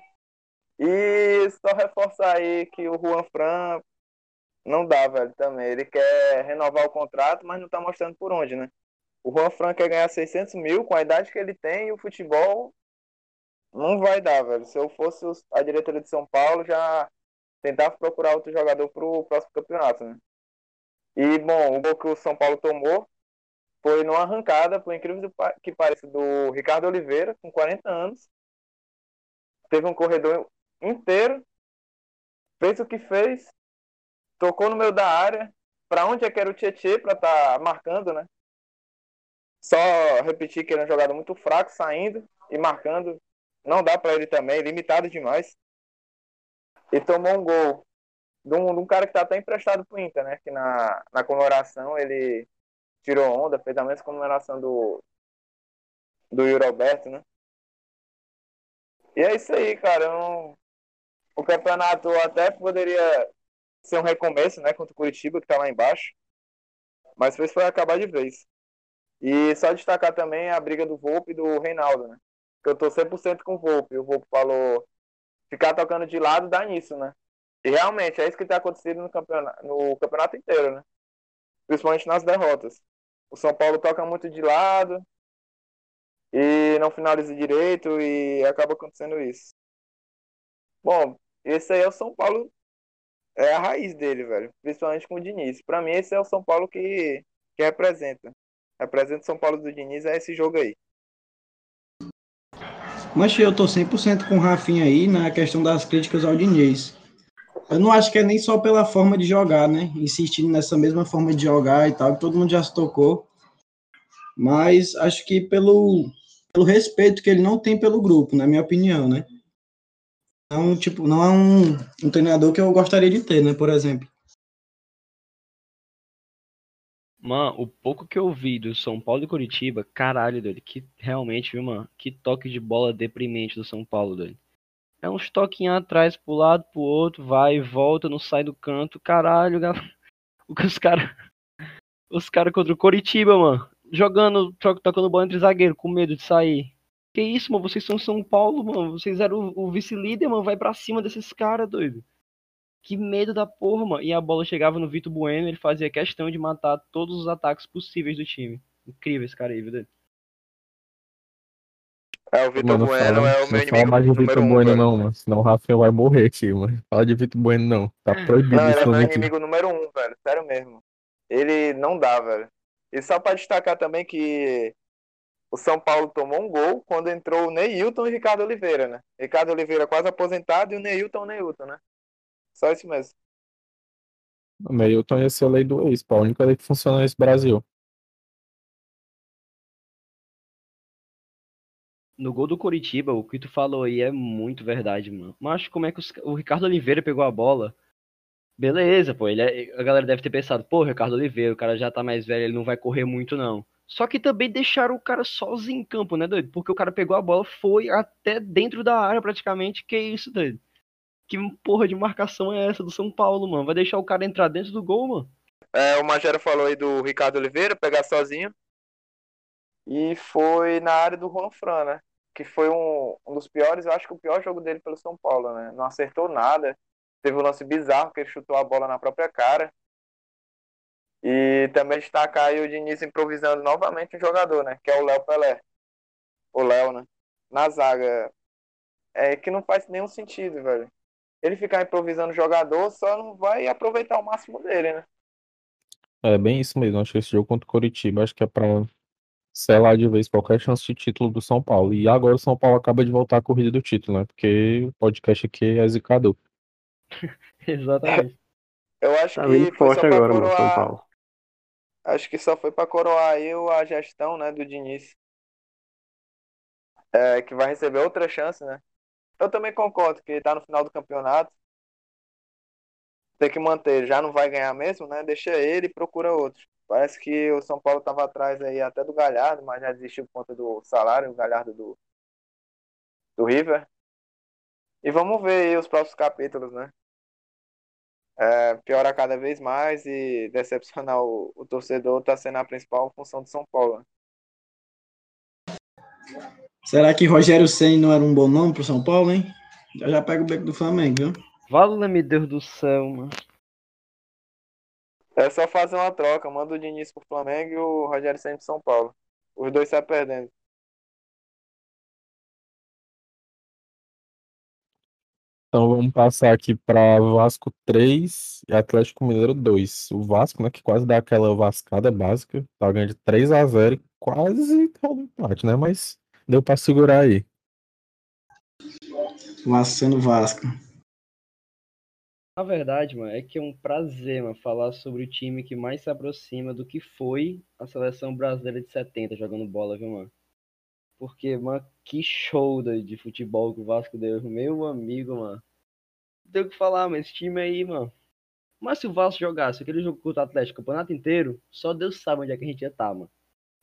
Speaker 4: E só reforçar aí que o Juan Fran não dá, velho, também. Ele quer renovar o contrato, mas não tá mostrando por onde, né? O Juan Fran quer ganhar 600 mil com a idade que ele tem e o futebol não vai dar, velho. Se eu fosse a diretoria de São Paulo, já tentava procurar outro jogador pro próximo campeonato, né? E, bom, o gol que o São Paulo tomou foi numa arrancada, por incrível que pareça, do Ricardo Oliveira, com 40 anos. Teve um corredor inteiro, fez o que fez, tocou no meio da área, para onde é que era o Tietchan para estar tá marcando, né? Só repetir que ele é um jogador muito fraco, saindo e marcando. Não dá para ele também, limitado demais. E tomou um gol de um, de um cara que está até emprestado pro Inter, né? Que na, na comemoração ele tirou onda, fez a mesma comemoração do, do Yuri Alberto, né? E é isso aí, cara. Um, o campeonato até poderia ser um recomeço, né? Contra o Curitiba, que tá lá embaixo. Mas foi acabar de vez. E só destacar também a briga do Volpe e do Reinaldo, né? Que eu tô 100% com o Volpe. O Volpe falou ficar tocando de lado dá nisso, né? E realmente é isso que tá acontecendo no campeonato, no campeonato inteiro, né? Principalmente nas derrotas. O São Paulo toca muito de lado e não finaliza direito e acaba acontecendo isso. Bom, esse aí é o São Paulo, é a raiz dele, velho. Principalmente com o Diniz. Pra mim, esse é o São Paulo que, que representa representa São Paulo do Diniz é esse jogo aí.
Speaker 3: Mas eu tô 100% com o Rafinha aí na questão das críticas ao Diniz. Eu não acho que é nem só pela forma de jogar, né? Insistindo nessa mesma forma de jogar e tal, que todo mundo já se tocou. Mas acho que pelo, pelo respeito que ele não tem pelo grupo, na minha opinião, né? Não, tipo, não é um, um treinador que eu gostaria de ter, né? Por exemplo.
Speaker 5: Mano, o pouco que eu vi do São Paulo e Curitiba, caralho, doido, que realmente, viu, mano, que toque de bola deprimente do São Paulo, doido. É uns toquinhos atrás, pro lado, pro outro, vai volta, não sai do canto, caralho, galera. Os caras. Os caras contra o Curitiba, mano. Jogando, tocando bola entre zagueiro, com medo de sair. Que isso, mano? Vocês são São Paulo, mano. Vocês eram o, o vice-líder, mano. Vai pra cima desses caras, doido. Que medo da porra, mano. E a bola chegava no Vitor Bueno, ele fazia questão de matar todos os ataques possíveis do time. Incrível esse cara aí, viu?
Speaker 4: É, o Vitor Bueno fala, é o meu
Speaker 1: inimigo. Não fala mais de Vitor Bueno, um, não, mano. Senão o Rafael vai morrer aqui, mano. Fala de Vitor Bueno, não. Tá proibido
Speaker 4: não,
Speaker 1: isso.
Speaker 4: Ele é meu inimigo número um, velho. Sério mesmo. Ele não dá, velho. E só pra destacar também que o São Paulo tomou um gol quando entrou o Neilton e o Ricardo Oliveira, né? Ricardo Oliveira quase aposentado e o Neilton o Neilton, né? Só isso mesmo.
Speaker 1: O Neilton ia ser a lei do ex, a única lei que funciona nesse Brasil.
Speaker 5: No gol do Coritiba, o que tu falou aí é muito verdade, mano. Mas como é que os... o Ricardo Oliveira pegou a bola? Beleza, pô, ele é... a galera deve ter pensado, pô, Ricardo Oliveira, o cara já tá mais velho, ele não vai correr muito não. Só que também deixaram o cara sozinho em campo, né, doido? Porque o cara pegou a bola, foi até dentro da área praticamente, que isso, doido? Que porra de marcação é essa do São Paulo, mano? Vai deixar o cara entrar dentro do gol, mano?
Speaker 4: É, o Magero falou aí do Ricardo Oliveira pegar sozinho. E foi na área do Juan Fran, né? Que foi um, um dos piores, eu acho que o pior jogo dele pelo São Paulo, né? Não acertou nada. Teve um lance bizarro que ele chutou a bola na própria cara. E também destacar aí o Diniz improvisando novamente um jogador, né? Que é o Léo Pelé. O Léo, né? Na zaga. É que não faz nenhum sentido, velho ele ficar improvisando jogador, só não vai aproveitar o máximo dele, né?
Speaker 1: É bem isso mesmo. Acho que esse jogo contra o Coritiba acho que é pra selar de vez qualquer chance de título do São Paulo. E agora o São Paulo acaba de voltar à corrida do título, né? Porque o podcast aqui é zicador.
Speaker 5: Exatamente.
Speaker 4: Eu acho
Speaker 2: tá
Speaker 4: que
Speaker 2: foi só agora, coroar... São Paulo.
Speaker 4: Acho que só foi para coroar aí a gestão, né, do Diniz. É, que vai receber outra chance, né? Eu também concordo que tá no final do campeonato. Tem que manter, já não vai ganhar mesmo, né? Deixa ele e procura outro. Parece que o São Paulo estava atrás aí até do Galhardo, mas já desistiu por conta do salário, o Galhardo do, do River. E vamos ver aí os próximos capítulos, né? é, piora cada vez mais e decepcionar o, o torcedor está sendo a principal função do São Paulo.
Speaker 3: Será que Rogério Senna não era um bom nome pro São Paulo, hein? Já já pega o beco do Flamengo, viu?
Speaker 5: Vala-me Deus do céu, mano.
Speaker 4: É só fazer uma troca, manda o Diniz pro Flamengo e o Rogério Ceni pro São Paulo. Os dois saem perdendo.
Speaker 1: Então vamos passar aqui para Vasco 3 e Atlético Mineiro 2. O Vasco, né, que quase dá aquela vascada básica, tá ganhando de 3 a 0 e quase rola empate, né? Mas deu para segurar aí.
Speaker 3: Vasco sendo Vasco.
Speaker 5: Na verdade, mano, é que é um prazer, mano, falar sobre o time que mais se aproxima do que foi a seleção brasileira de 70 jogando bola, viu, mano? Porque, mano, que show de de futebol que o Vasco deu, meu amigo, mano. Não tem o que falar, mas esse time aí, mano. Mas se o Vasco jogasse aquele jogo contra o Atlético o campeonato inteiro, só Deus sabe onde é que a gente ia estar, mano.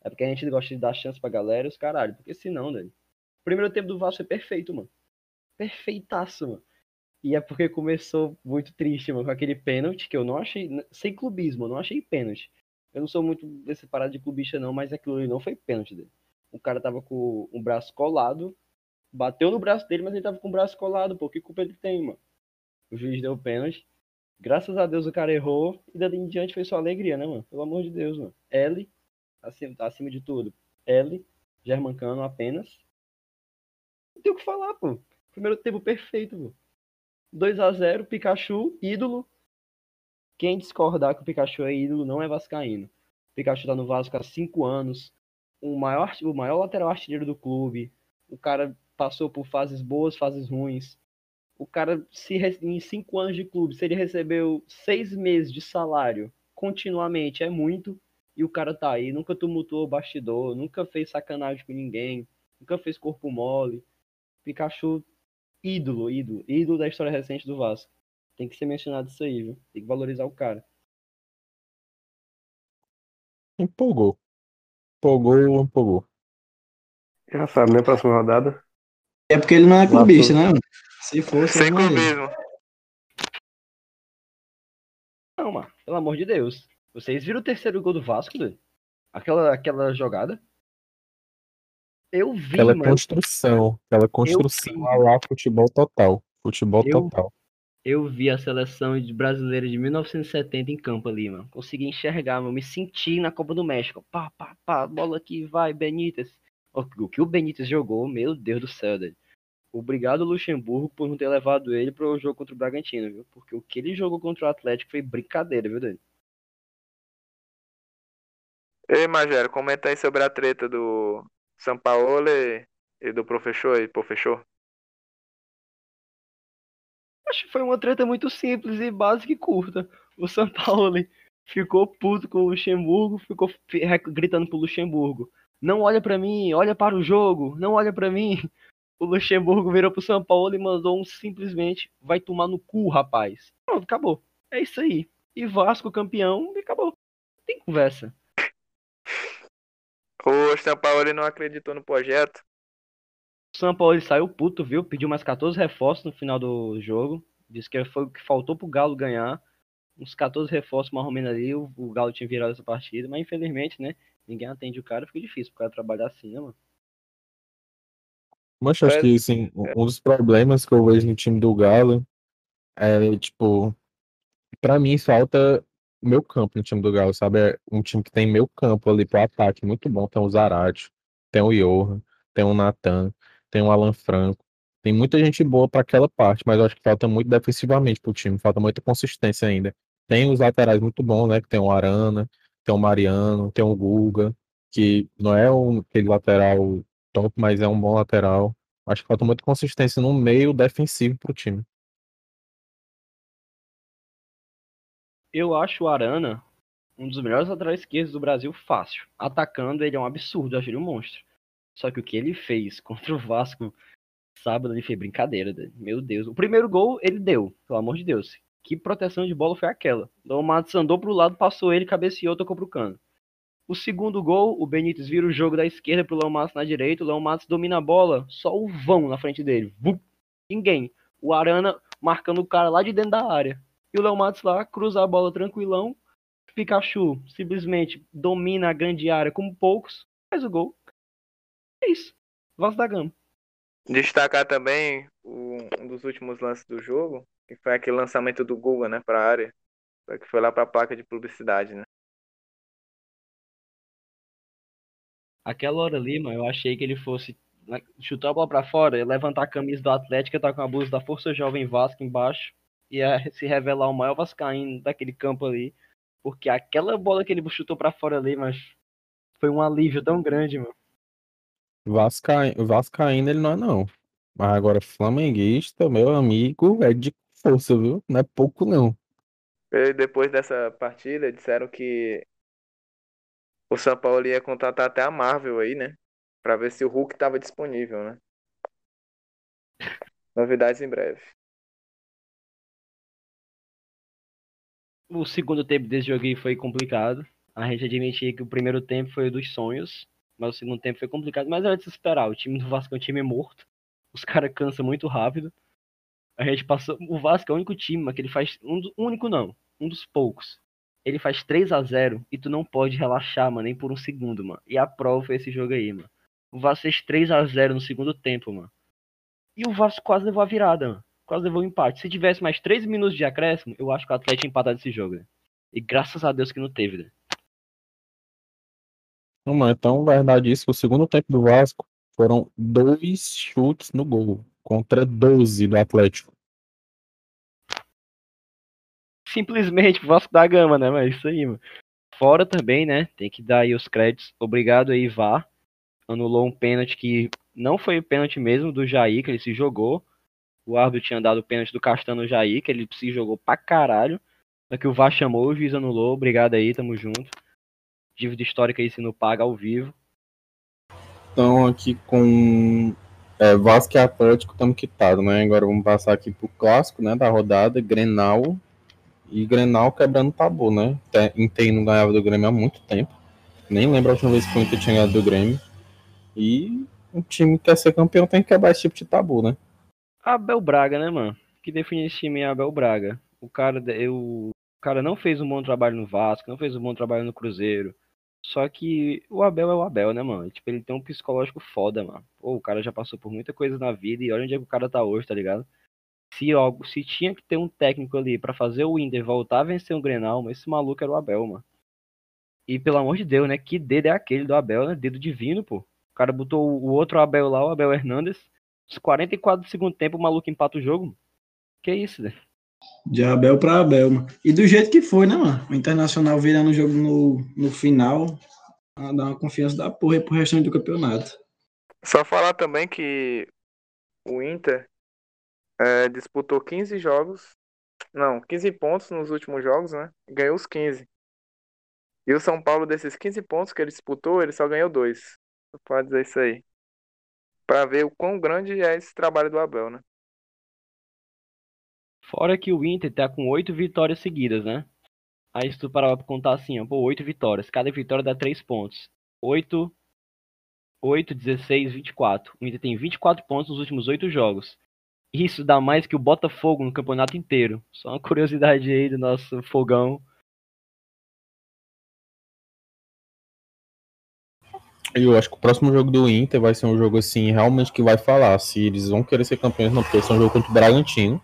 Speaker 5: É porque a gente gosta de dar chance pra galera e os caralho. Porque senão, velho. O primeiro tempo do Vasco foi perfeito, mano. Perfeitaço, mano. E é porque começou muito triste, mano, com aquele pênalti que eu não achei. Sem clubismo, eu não achei pênalti. Eu não sou muito desse parado de clubista, não, mas aquilo ali não foi pênalti dele. O cara tava com o braço colado, bateu no braço dele, mas ele tava com o braço colado, pô. Que culpa ele tem, mano? O juiz deu pênalti. Graças a Deus o cara errou e dali em diante foi só alegria, né, mano? Pelo amor de Deus, mano. L, acima, acima de tudo. L, Germancano apenas. Não tem o que falar, pô. Primeiro tempo perfeito, pô. 2 a 0 Pikachu, ídolo. Quem discordar que o Pikachu é ídolo não é vascaíno. O Pikachu tá no Vasco há 5 anos. O maior, o maior lateral artilheiro do clube. O cara passou por fases boas, fases ruins. O cara, se em 5 anos de clube, se ele recebeu 6 meses de salário continuamente, é muito. E o cara tá aí, nunca tumultuou o bastidor, nunca fez sacanagem com ninguém, nunca fez corpo mole. Pikachu ídolo, ídolo, ídolo da história recente do Vasco. Tem que ser mencionado isso aí, viu? Tem que valorizar o cara.
Speaker 1: Empolgou. Empolgou, empolgou.
Speaker 2: Já sabe, né? Próxima rodada.
Speaker 3: É porque ele não é clubista, né? Se fosse,
Speaker 4: Sem clubismo.
Speaker 5: Não, mano, pelo amor de Deus. Vocês viram o terceiro gol do Vasco, doido? Aquela, aquela jogada? Eu vi,
Speaker 1: Aquela
Speaker 5: mano.
Speaker 1: construção, aquela construção
Speaker 5: vi.
Speaker 1: lá futebol total. Futebol
Speaker 5: Eu-
Speaker 1: total.
Speaker 5: Eu vi a seleção de- brasileira de 1970 em campo ali, mano. Consegui enxergar, mano. Me senti na Copa do México. Pá, pá, pá, bola aqui, vai, Benítez. O o que o Benítez jogou, meu Deus do céu, velho. Obrigado, Luxemburgo, por não ter levado ele pro jogo contra o Bragantino, viu? Porque o que ele jogou contra o Atlético foi brincadeira, viu, Dani?
Speaker 4: Ei, Magero, comenta aí sobre a treta do Sampaoli e do professor aí, professor.
Speaker 5: Acho que foi uma treta muito simples e básica e curta. O São Paulo ficou puto com o Luxemburgo, ficou gritando pro Luxemburgo: Não olha pra mim, olha para o jogo, não olha pra mim. O Luxemburgo virou pro São Paulo e mandou um simplesmente: Vai tomar no cu, rapaz. Pronto, acabou. É isso aí. E Vasco campeão e acabou. Tem conversa.
Speaker 4: O Sampaoli não acreditou no projeto.
Speaker 5: O São Paulo ele saiu puto, viu? Pediu mais 14 reforços no final do jogo. Disse que foi o que faltou pro Galo ganhar. Uns 14 reforços mais ou menos ali. O, o Galo tinha virado essa partida. Mas infelizmente, né? Ninguém atende o cara. Fica difícil pro cara trabalhar assim, né, mano?
Speaker 1: Mas acho que assim, um dos problemas que eu vejo no time do Galo é, tipo, pra mim falta meu campo no time do Galo, sabe? É um time que tem meu campo ali pro ataque, muito bom. Tem o Zarate, tem o Johan, tem o Natan, tem o Alan Franco. Tem muita gente boa pra aquela parte, mas eu acho que falta muito defensivamente pro time, falta muita consistência ainda. Tem os laterais muito bons, né? Que tem o Arana, tem o Mariano, tem o Guga, que não é um, aquele lateral top, mas é um bom lateral. Acho que falta muita consistência no meio defensivo pro time.
Speaker 5: Eu acho o Arana um dos melhores laterais esquerdos do Brasil fácil. Atacando, ele é um absurdo. Eu acho ele um monstro. Só que o que ele fez contra o Vasco sábado ali foi brincadeira. Meu Deus. O primeiro gol ele deu, pelo amor de Deus. Que proteção de bola foi aquela? O Matos andou pro lado, passou ele, cabeceou, tocou pro cano. O segundo gol, o Benítez vira o jogo da esquerda pro Léo Matos na direita. O Léo Matos domina a bola, só o vão na frente dele. Vup, ninguém. O Arana marcando o cara lá de dentro da área. E o Léo Matos lá cruza a bola tranquilão. Pikachu simplesmente domina a grande área como poucos, faz o gol. É isso. Vasco da Gama.
Speaker 4: Destacar também o- um dos últimos lances do jogo, que foi aquele lançamento do Guga, né, pra área. Só que foi lá pra placa de publicidade, né?
Speaker 5: Aquela hora ali, mano, eu achei que ele fosse né, chutar a bola pra fora, levantar a camisa do Atlético, e tá com a blusa da Força Jovem Vasco embaixo, ia se revelar o maior vascaíno daquele campo ali. Porque aquela bola que ele chutou pra fora ali, mas foi um alívio tão grande, mano.
Speaker 1: Vasca... Vascaíno ele não é, não. Mas agora, flamenguista, meu amigo, é de força, viu? Não é pouco, não.
Speaker 4: E depois dessa partida, disseram que o São Paulo ia contratar até a Marvel aí, né? Pra ver se o Hulk tava disponível, né? Novidades em breve.
Speaker 5: O segundo tempo desse jogo aí foi complicado. A gente admitia que o primeiro tempo foi dos sonhos, mas o segundo tempo foi complicado. Mas era de se esperar. O time do Vasco é um time morto. Os caras cansam muito rápido. A gente passou. O Vasco é o único time, mas que ele faz. Um do... único não. Um dos poucos. Ele faz 3 a 0 e tu não pode relaxar, mano, nem por um segundo, mano. E a prova foi esse jogo aí, mano. O Vasco fez 3 a 0 no segundo tempo, mano. E o Vasco quase levou a virada, mano. Quase levou o empate. Se tivesse mais 3 minutos de acréscimo, eu acho que o Atlético ia empatar esse jogo, né? E graças a Deus que não teve, né?
Speaker 1: Não, então, verdade isso, o segundo tempo do Vasco foram dois chutes no gol contra 12 do Atlético.
Speaker 5: Simplesmente Vasco da Gama, né? Mas isso aí, mano. Fora também, né? Tem que dar aí os créditos. Obrigado aí, VAR. Anulou um pênalti que não foi o pênalti mesmo do Jair, que ele se jogou. O árbitro tinha dado o pênalti do Castano Jair, que ele se jogou pra caralho. Só que o VAR chamou, o juiz anulou. Obrigado aí, tamo junto. Dívida histórica aí se não paga ao vivo.
Speaker 1: Então, aqui com é, Vasco e Atlético estamos quitados, né? Agora vamos passar aqui pro clássico, né, da rodada, Grenal. E Grenal quebrando tabu, né? Inter não ganhava do Grêmio há muito tempo. Nem lembro a última vez que o Inter tinha ganhado do Grêmio. E um time que quer ser campeão tem que quebrar esse tipo de tabu, né?
Speaker 5: Abel Braga, né, mano? Que define esse time é Abel Braga. O cara, eu, o cara não fez um bom trabalho no Vasco, não fez um bom trabalho no Cruzeiro. Só que o Abel é o Abel, né, mano? Tipo, ele tem um psicológico foda, mano. Pô, o cara já passou por muita coisa na vida e olha onde é que o cara tá hoje, tá ligado? Se, algo, se tinha que ter um técnico ali pra fazer o Inter voltar a vencer o Grenal, mas esse maluco era o Abel, mano. E pelo amor de Deus, né? Que dedo é aquele do Abel, né? Dedo divino, pô. O cara botou o outro Abel lá, o Abel Hernandes. Os 44 do segundo tempo, o maluco empata o jogo. Que isso, né?
Speaker 3: De Abel pra Abel, mano. E do jeito que foi, né, mano? O Internacional virando o jogo no, no final, a dar uma confiança da porra aí pro restante do campeonato.
Speaker 4: Só falar também que o Inter é, disputou 15 jogos, não, 15 pontos nos últimos jogos, né? Ganhou os 15. E o São Paulo, desses 15 pontos que ele disputou, ele só ganhou dois. Pode dizer isso aí. Pra ver o quão grande é esse trabalho do Abel, né?
Speaker 5: Fora que o Inter tá com oito vitórias seguidas, né? Aí se tu parar pra contar assim, ó, pô, oito vitórias. Cada vitória dá três pontos. 8, 8, 16, 24. O Inter tem 24 pontos nos últimos oito jogos. Isso dá mais que o Botafogo no campeonato inteiro. Só uma curiosidade aí do nosso fogão.
Speaker 1: Eu acho que o próximo jogo do Inter vai ser um jogo assim, realmente que vai falar se eles vão querer ser campeões ou não, porque é um jogo contra o Bragantino.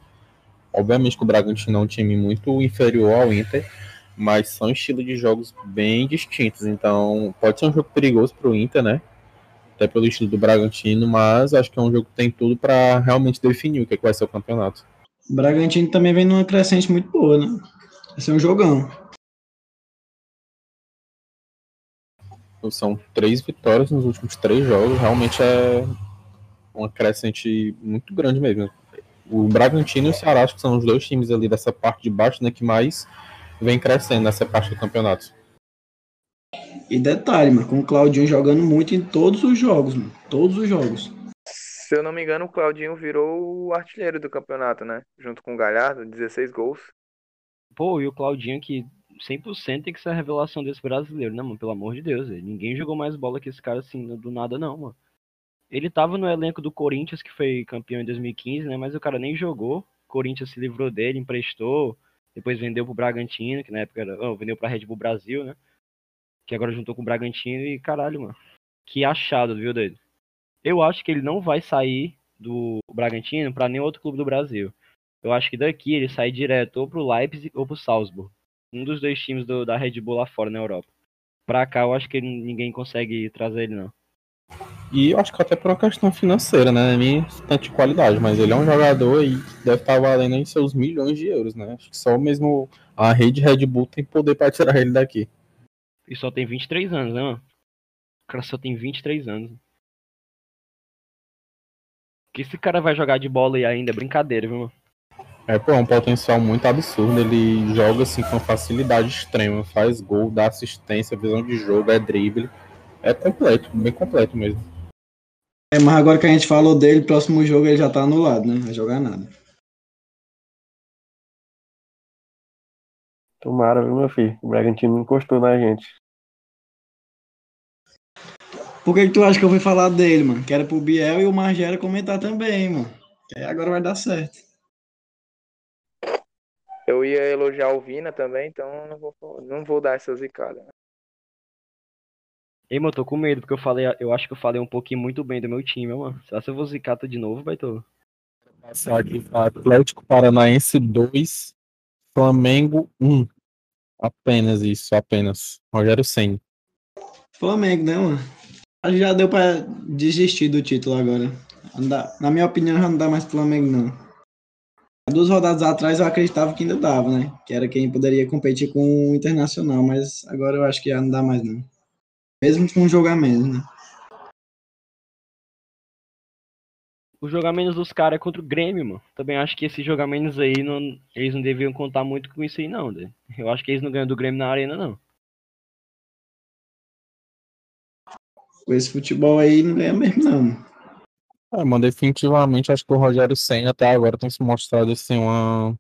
Speaker 1: Obviamente que o Bragantino é um time muito inferior ao Inter, mas são estilos de jogos bem distintos. Então, pode ser um jogo perigoso para o Inter, né? Até pelo estilo do Bragantino, mas acho que é um jogo que tem tudo para realmente definir o que, é que vai ser o campeonato.
Speaker 3: O Bragantino também vem numa crescente muito boa, né? Vai ser um jogão.
Speaker 1: São três vitórias nos últimos três jogos, realmente é uma crescente muito grande mesmo. O Bragantino e o Ceará acho que são os dois times ali dessa parte de baixo, né, que mais vem crescendo nessa parte do campeonato.
Speaker 3: E detalhe, mano, com o Claudinho jogando muito em todos os jogos, mano. Todos os jogos.
Speaker 4: Se eu não me engano, o Claudinho virou o artilheiro do campeonato, né? Junto com o Galhardo, 16 gols.
Speaker 5: Pô, e o Claudinho que 100% tem que ser a revelação desse brasileiro, né, mano? Pelo amor de Deus, ninguém jogou mais bola que esse cara assim do nada, não, mano. Ele tava no elenco do Corinthians, que foi campeão em 2015, né? Mas o cara nem jogou. O Corinthians se livrou dele, emprestou. Depois vendeu pro Bragantino, que na época era. Oh, vendeu pra Red Bull Brasil, né? Que agora juntou com o Bragantino e caralho, mano. Que achado, viu, doido? Eu acho que ele não vai sair do Bragantino para nenhum outro clube do Brasil. Eu acho que daqui ele sai direto ou pro Leipzig ou pro Salzburg. Um dos dois times do, da Red Bull lá fora na Europa. Pra cá eu acho que ninguém consegue trazer ele, não.
Speaker 1: E eu acho que até por uma questão financeira, né? Nem tanto de qualidade, mas ele é um jogador e deve estar valendo em seus milhões de euros, né? Acho que só mesmo a rede Red Bull tem poder para tirar ele daqui.
Speaker 5: E só tem 23 anos, né, mano? O cara só tem 23 anos. Que esse cara vai jogar de bola e ainda é brincadeira, viu, mano?
Speaker 1: É, pô, é um potencial muito absurdo. Ele joga assim com facilidade extrema, faz gol, dá assistência, visão de jogo, é drible. É completo, bem completo mesmo.
Speaker 3: É, mas agora que a gente falou dele, próximo jogo ele já tá anulado, né? Vai jogar nada.
Speaker 2: Tomara, viu, meu filho? O Bragantino encostou na gente.
Speaker 3: Por que, que tu acha que eu fui falar dele, mano? Que era pro Biel e o Margera comentar também, mano. Que agora vai dar certo.
Speaker 4: Eu ia elogiar o Vina também, então não vou, não vou dar essa zicada. Né?
Speaker 5: Ei, mano, tô com medo, porque eu falei, eu acho que eu falei um pouquinho muito bem do meu time, mano. Será que eu vou zicar de novo, Baitô?
Speaker 1: Passar aqui Atlético Paranaense 2, Flamengo 1. Apenas isso, apenas. Rogério Senna.
Speaker 3: Flamengo, né, mano? Já deu pra desistir do título agora. Na minha opinião, já não dá mais Flamengo, não. Duas rodadas atrás eu acreditava que ainda dava, né? Que era quem poderia competir com o Internacional, mas agora eu acho que já não dá mais, não. Mesmo com um jogar menos, né?
Speaker 5: O jogar menos dos caras é contra o Grêmio, mano. Também acho que esse jogar menos aí, não, eles não deviam contar muito com isso aí, não. Né? Eu acho que eles não ganham do Grêmio na arena, não.
Speaker 3: Com esse futebol aí, não ganha mesmo, não.
Speaker 1: É, definitivamente acho que o Rogério Senna até agora tem se mostrado assim, uma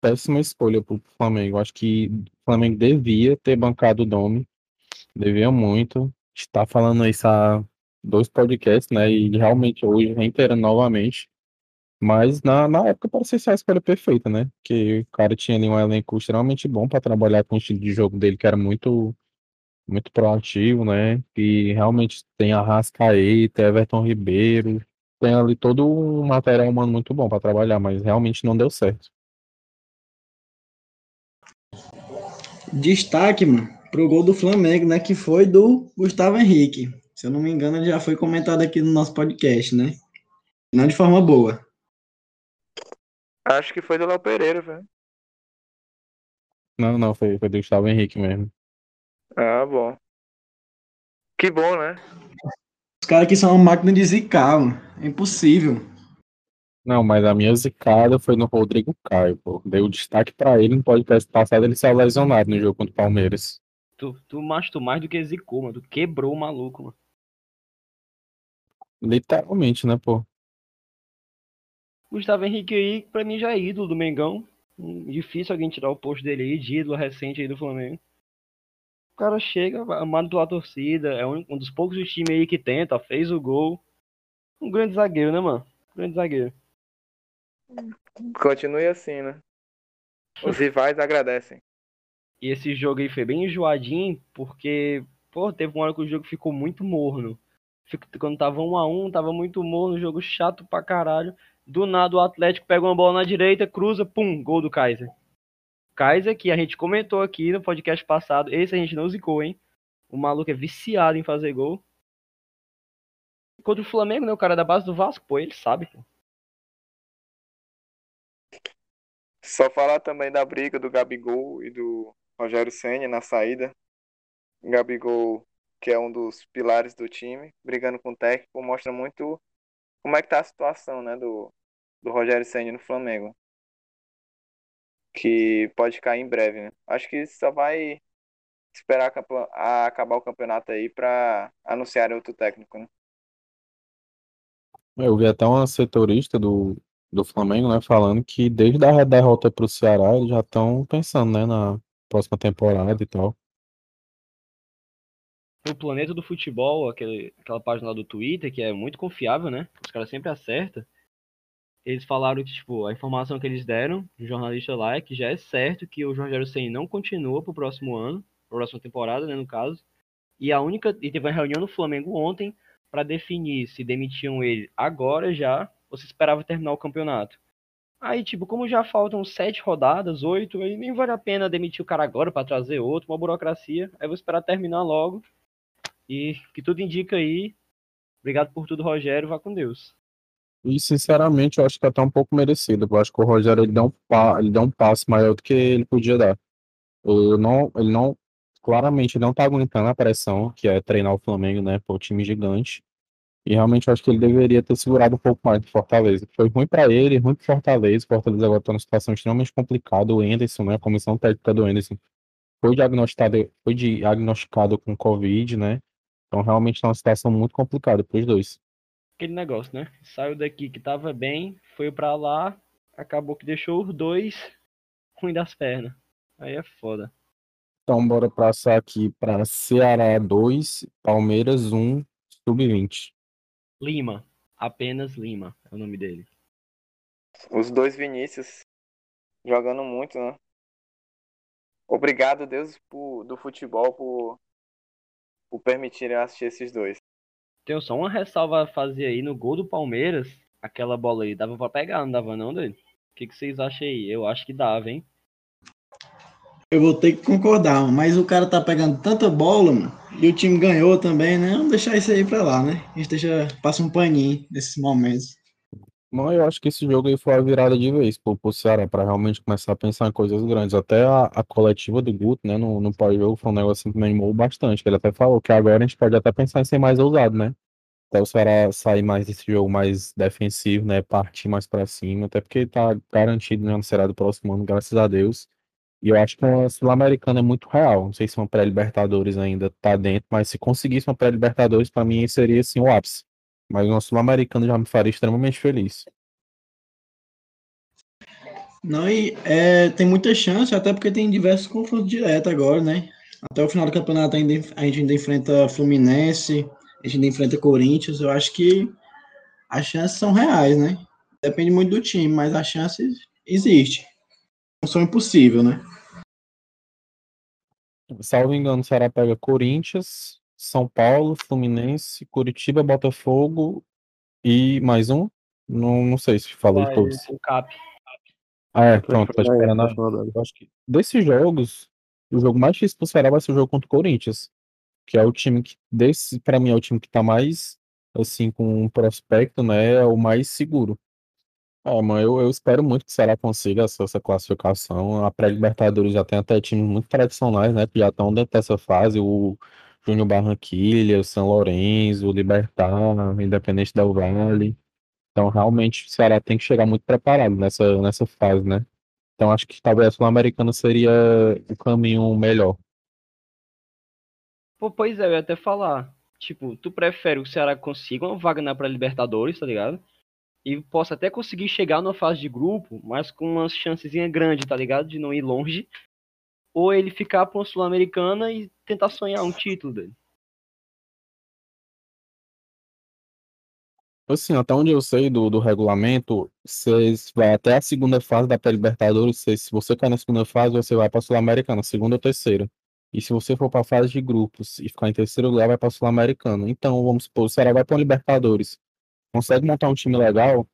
Speaker 1: péssima escolha pro Flamengo. Acho que o Flamengo devia ter bancado o Domi. Devia muito. Está falando isso há dois podcasts, né? E realmente hoje reiterando novamente. Mas na, na época parecia ser a escolha perfeita, né? Que o cara tinha ali um elenco extremamente bom para trabalhar com o estilo de jogo dele, que era muito muito proativo, né? E realmente tem a Rascaeta, Everton Ribeiro, tem ali todo um material humano muito bom para trabalhar, mas realmente não deu certo.
Speaker 3: Destaque, mano, pro gol do Flamengo, né? Que foi do Gustavo Henrique. Se eu não me engano, ele já foi comentado aqui no nosso podcast, né? Não de forma boa.
Speaker 4: Acho que foi do Léo Pereira, velho.
Speaker 1: Não, não, foi, foi do Gustavo Henrique mesmo.
Speaker 4: Ah, bom. Que bom, né?
Speaker 3: Os caras aqui são uma máquina de zicar, mano. É impossível.
Speaker 1: Não, mas a minha zicada foi no Rodrigo Caio, pô. Dei o destaque pra ele no podcast passado, ele saiu lesionado no jogo contra o Palmeiras.
Speaker 5: Tu, tu macho mais do que zicou, mano. Tu quebrou o maluco, mano.
Speaker 1: Literalmente, né, pô?
Speaker 5: Gustavo Henrique aí, pra mim já é ídolo do Mengão. Difícil alguém tirar o posto dele aí, de ídolo recente aí do Flamengo. O cara chega, amado pela torcida, é um, um dos poucos times aí que tenta, fez o gol. Um grande zagueiro, né, mano? Um grande zagueiro.
Speaker 4: Continue assim, né? Os rivais agradecem.
Speaker 5: E esse jogo aí foi bem enjoadinho, porque, pô, teve uma hora que o jogo ficou muito morno. Quando tava um a um, tava muito morno, jogo chato pra caralho. Do nada o Atlético pega uma bola na direita, cruza, pum, gol do Kaiser. Kaiser, que a gente comentou aqui no podcast passado, esse a gente não zicou, hein? O maluco é viciado em fazer gol. Contra o Flamengo, né? O cara da base do Vasco, pô, ele sabe, pô.
Speaker 4: Só falar também da briga do Gabigol e do Rogério Senna na saída. Gabigol, que é um dos pilares do time, brigando com o técnico, mostra muito como é que tá a situação, né, do, do Rogério Senna no Flamengo. Que pode cair em breve, né? Acho que só vai esperar a acabar o campeonato aí para anunciar outro técnico, né?
Speaker 1: Eu vi até uma setorista do, do Flamengo, né, falando que desde a derrota para o Ceará eles já estão pensando, né, na próxima temporada e tal.
Speaker 5: O Planeta do Futebol, aquele, aquela página lá do Twitter, que é muito confiável, né? Os caras sempre acertam. Eles falaram que, tipo, a informação que eles deram, o jornalista lá, é que já é certo que o Rogério Ceni não continua pro próximo ano, pra próxima temporada, né, no caso. E a única. E teve uma reunião no Flamengo ontem para definir se demitiam ele agora já, ou se esperava terminar o campeonato. Aí, tipo, como já faltam sete rodadas, oito, aí nem vale a pena demitir o cara agora para trazer outro, uma burocracia. Aí vou esperar terminar logo. E que tudo indica aí. Obrigado por tudo, Rogério. Vá com Deus.
Speaker 1: E, sinceramente, eu acho que é até um pouco merecido. Eu acho que o Rogério ele deu um, pa... ele deu um passo maior do que ele podia dar. Eu não, ele não, claramente, ele não tá aguentando a pressão, que é treinar o Flamengo, né, por time gigante. E realmente eu acho que ele deveria ter segurado um pouco mais do Fortaleza. Foi ruim para ele, ruim pro Fortaleza. O Fortaleza agora está numa situação extremamente complicada. O Enderson, né, a comissão técnica do Enderson, foi diagnosticado, foi diagnosticado com Covid, né? Então realmente está uma situação muito complicada para os dois.
Speaker 5: Aquele negócio, né? Saiu daqui que tava bem, foi para lá, acabou que deixou os dois ruim das pernas. Aí é foda.
Speaker 1: Então bora passar aqui para Ceará 2, Palmeiras 1, Sub-20.
Speaker 5: Lima. Apenas Lima é o nome dele.
Speaker 4: Os dois Vinícius jogando muito, né? Obrigado, Deus, por, do futebol, por, por permitirem assistir esses dois.
Speaker 5: Tenho só uma ressalva a fazer aí no gol do Palmeiras. Aquela bola aí, dava pra pegar, não dava não, dele? O que, que vocês acham aí? Eu acho que dava, hein?
Speaker 3: Eu vou ter que concordar, mas o cara tá pegando tanta bola, mano, e o time ganhou também, né? Vamos deixar isso aí pra lá, né? A gente deixa, passa um paninho nesses momentos.
Speaker 1: Mas eu acho que esse jogo aí foi a virada de vez pro, pro Ceará, pra realmente começar a pensar em coisas grandes. Até a, a coletiva do Guto, né, no, no pós-jogo, foi um negócio que me animou bastante. Ele até falou que agora a gente pode até pensar em ser mais ousado, né? Até o Ceará sair mais desse jogo mais defensivo, né? Partir mais pra cima, até porque tá garantido, né, no Ceará do próximo ano, graças a Deus. E eu acho que uma Sul-Americana é muito real. Não sei se uma pré-Libertadores ainda tá dentro, mas se conseguisse uma pré-Libertadores, para mim seria assim o ápice. Mas uma Sul-Americana já me faria extremamente feliz.
Speaker 3: Não, e é, tem muita chance, até porque tem diversos confrontos diretos agora, né? Até o final do campeonato ainda, a gente ainda enfrenta Fluminense, a gente ainda enfrenta Corinthians. Eu acho que as chances são reais, né? Depende muito do time, mas as chances existem. Não são impossíveis, né?
Speaker 1: Salvo engano, o Ceará pega Corinthians, São Paulo, Fluminense, Curitiba, Botafogo e mais um. Não, não sei se falei de todos.
Speaker 5: O Cap.
Speaker 1: Ah, é, pronto, tá esperando. a- Eu acho que desses jogos, o jogo mais difícil pro Ceará vai ser o jogo contra o Corinthians. Que é o time que, desse, pra mim, é o time que tá mais, assim, com um prospecto, né? É o mais seguro. Ah, mano, eu, eu espero muito que o Ceará consiga essa, essa classificação. A pré-Libertadores já tem até times muito tradicionais, né? Que já estão dentro dessa fase. O Júnior Barranquilla, o São Lourenço, o Libertad, o Independente Del Valle. Então, realmente, o Ceará tem que chegar muito preparado nessa, nessa fase, né? Então, acho que talvez a Sul-Americana seria o caminho melhor.
Speaker 5: Pô, pois é, eu ia até falar. Tipo, tu prefere que o Ceará consiga uma vaga na pré-Libertadores, tá ligado? E possa até conseguir chegar numa fase de grupo, mas com uma chancezinha grande, tá ligado? De não ir longe. Ou ele ficar pra uma Sul-Americana e tentar sonhar um título dele.
Speaker 1: Assim, até onde eu sei do, do regulamento, você vai até a segunda fase da pré-Libertadores. Se você cair na segunda fase, você vai para Sul-Americana, segunda ou terceira. E se você for para fase de grupos e ficar em terceiro lugar, vai para Sul-Americana. Então, vamos supor, o Ceará vai para a Libertadores. Consegue montar um time legal?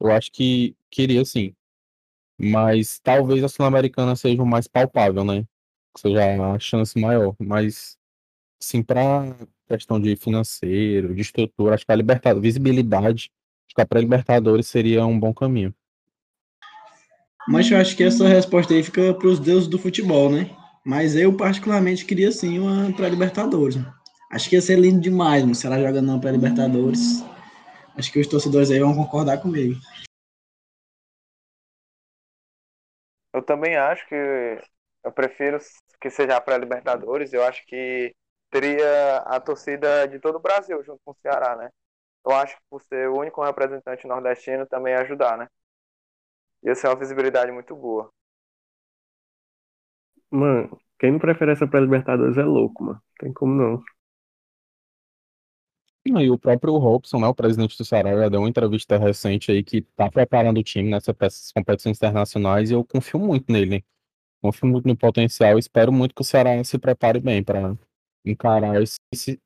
Speaker 1: Eu acho que queria sim. Mas talvez a Sul-Americana seja o mais palpável, né? Que seja a chance maior. Mas, sim, para questão de financeiro, de estrutura, acho que a visibilidade, acho que a pré-Libertadores seria um bom caminho.
Speaker 3: Mas eu acho que essa resposta aí fica para os deuses do futebol, né? Mas eu, particularmente, queria sim uma pré-Libertadores. Acho que ia ser lindo demais, mano. Será jogando uma pré-Libertadores? Acho que os torcedores aí vão concordar comigo.
Speaker 4: Eu também acho que eu prefiro que seja a pré-Libertadores. Eu acho que teria a torcida de todo o Brasil junto com o Ceará, né? Eu acho que por ser o único representante nordestino também ajudar, né? Ia ser uma visibilidade muito boa.
Speaker 2: Mano, quem não prefere essa pré-Libertadores é louco, mano. Tem como não.
Speaker 1: E o próprio Robson, né, o presidente do já deu uma entrevista recente aí que tá preparando o time nessas competições internacionais e eu confio muito nele. Confio muito no potencial, espero muito que o Ceará se prepare bem para encarar esse,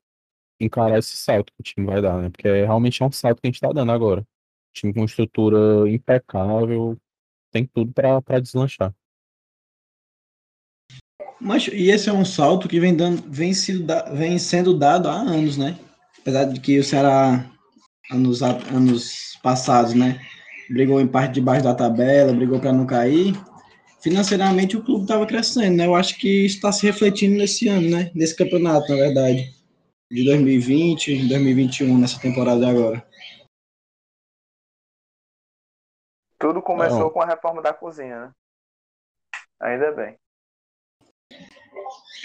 Speaker 1: encarar esse salto que o time vai dar, né? Porque realmente é um salto que a gente tá dando agora. time com estrutura impecável, tem tudo para deslanchar.
Speaker 3: Mas, e esse é um salto que vem, dando, vem, sido, vem sendo dado há anos, né? Apesar de que o Ceará, anos, anos passados, né? Brigou em parte debaixo da tabela, brigou para não cair. Financeiramente o clube estava crescendo, né? Eu acho que está se refletindo nesse ano, né? Nesse campeonato, na verdade. De 2020, 2021, nessa temporada agora.
Speaker 4: Tudo começou com a reforma da cozinha, né? Ainda bem.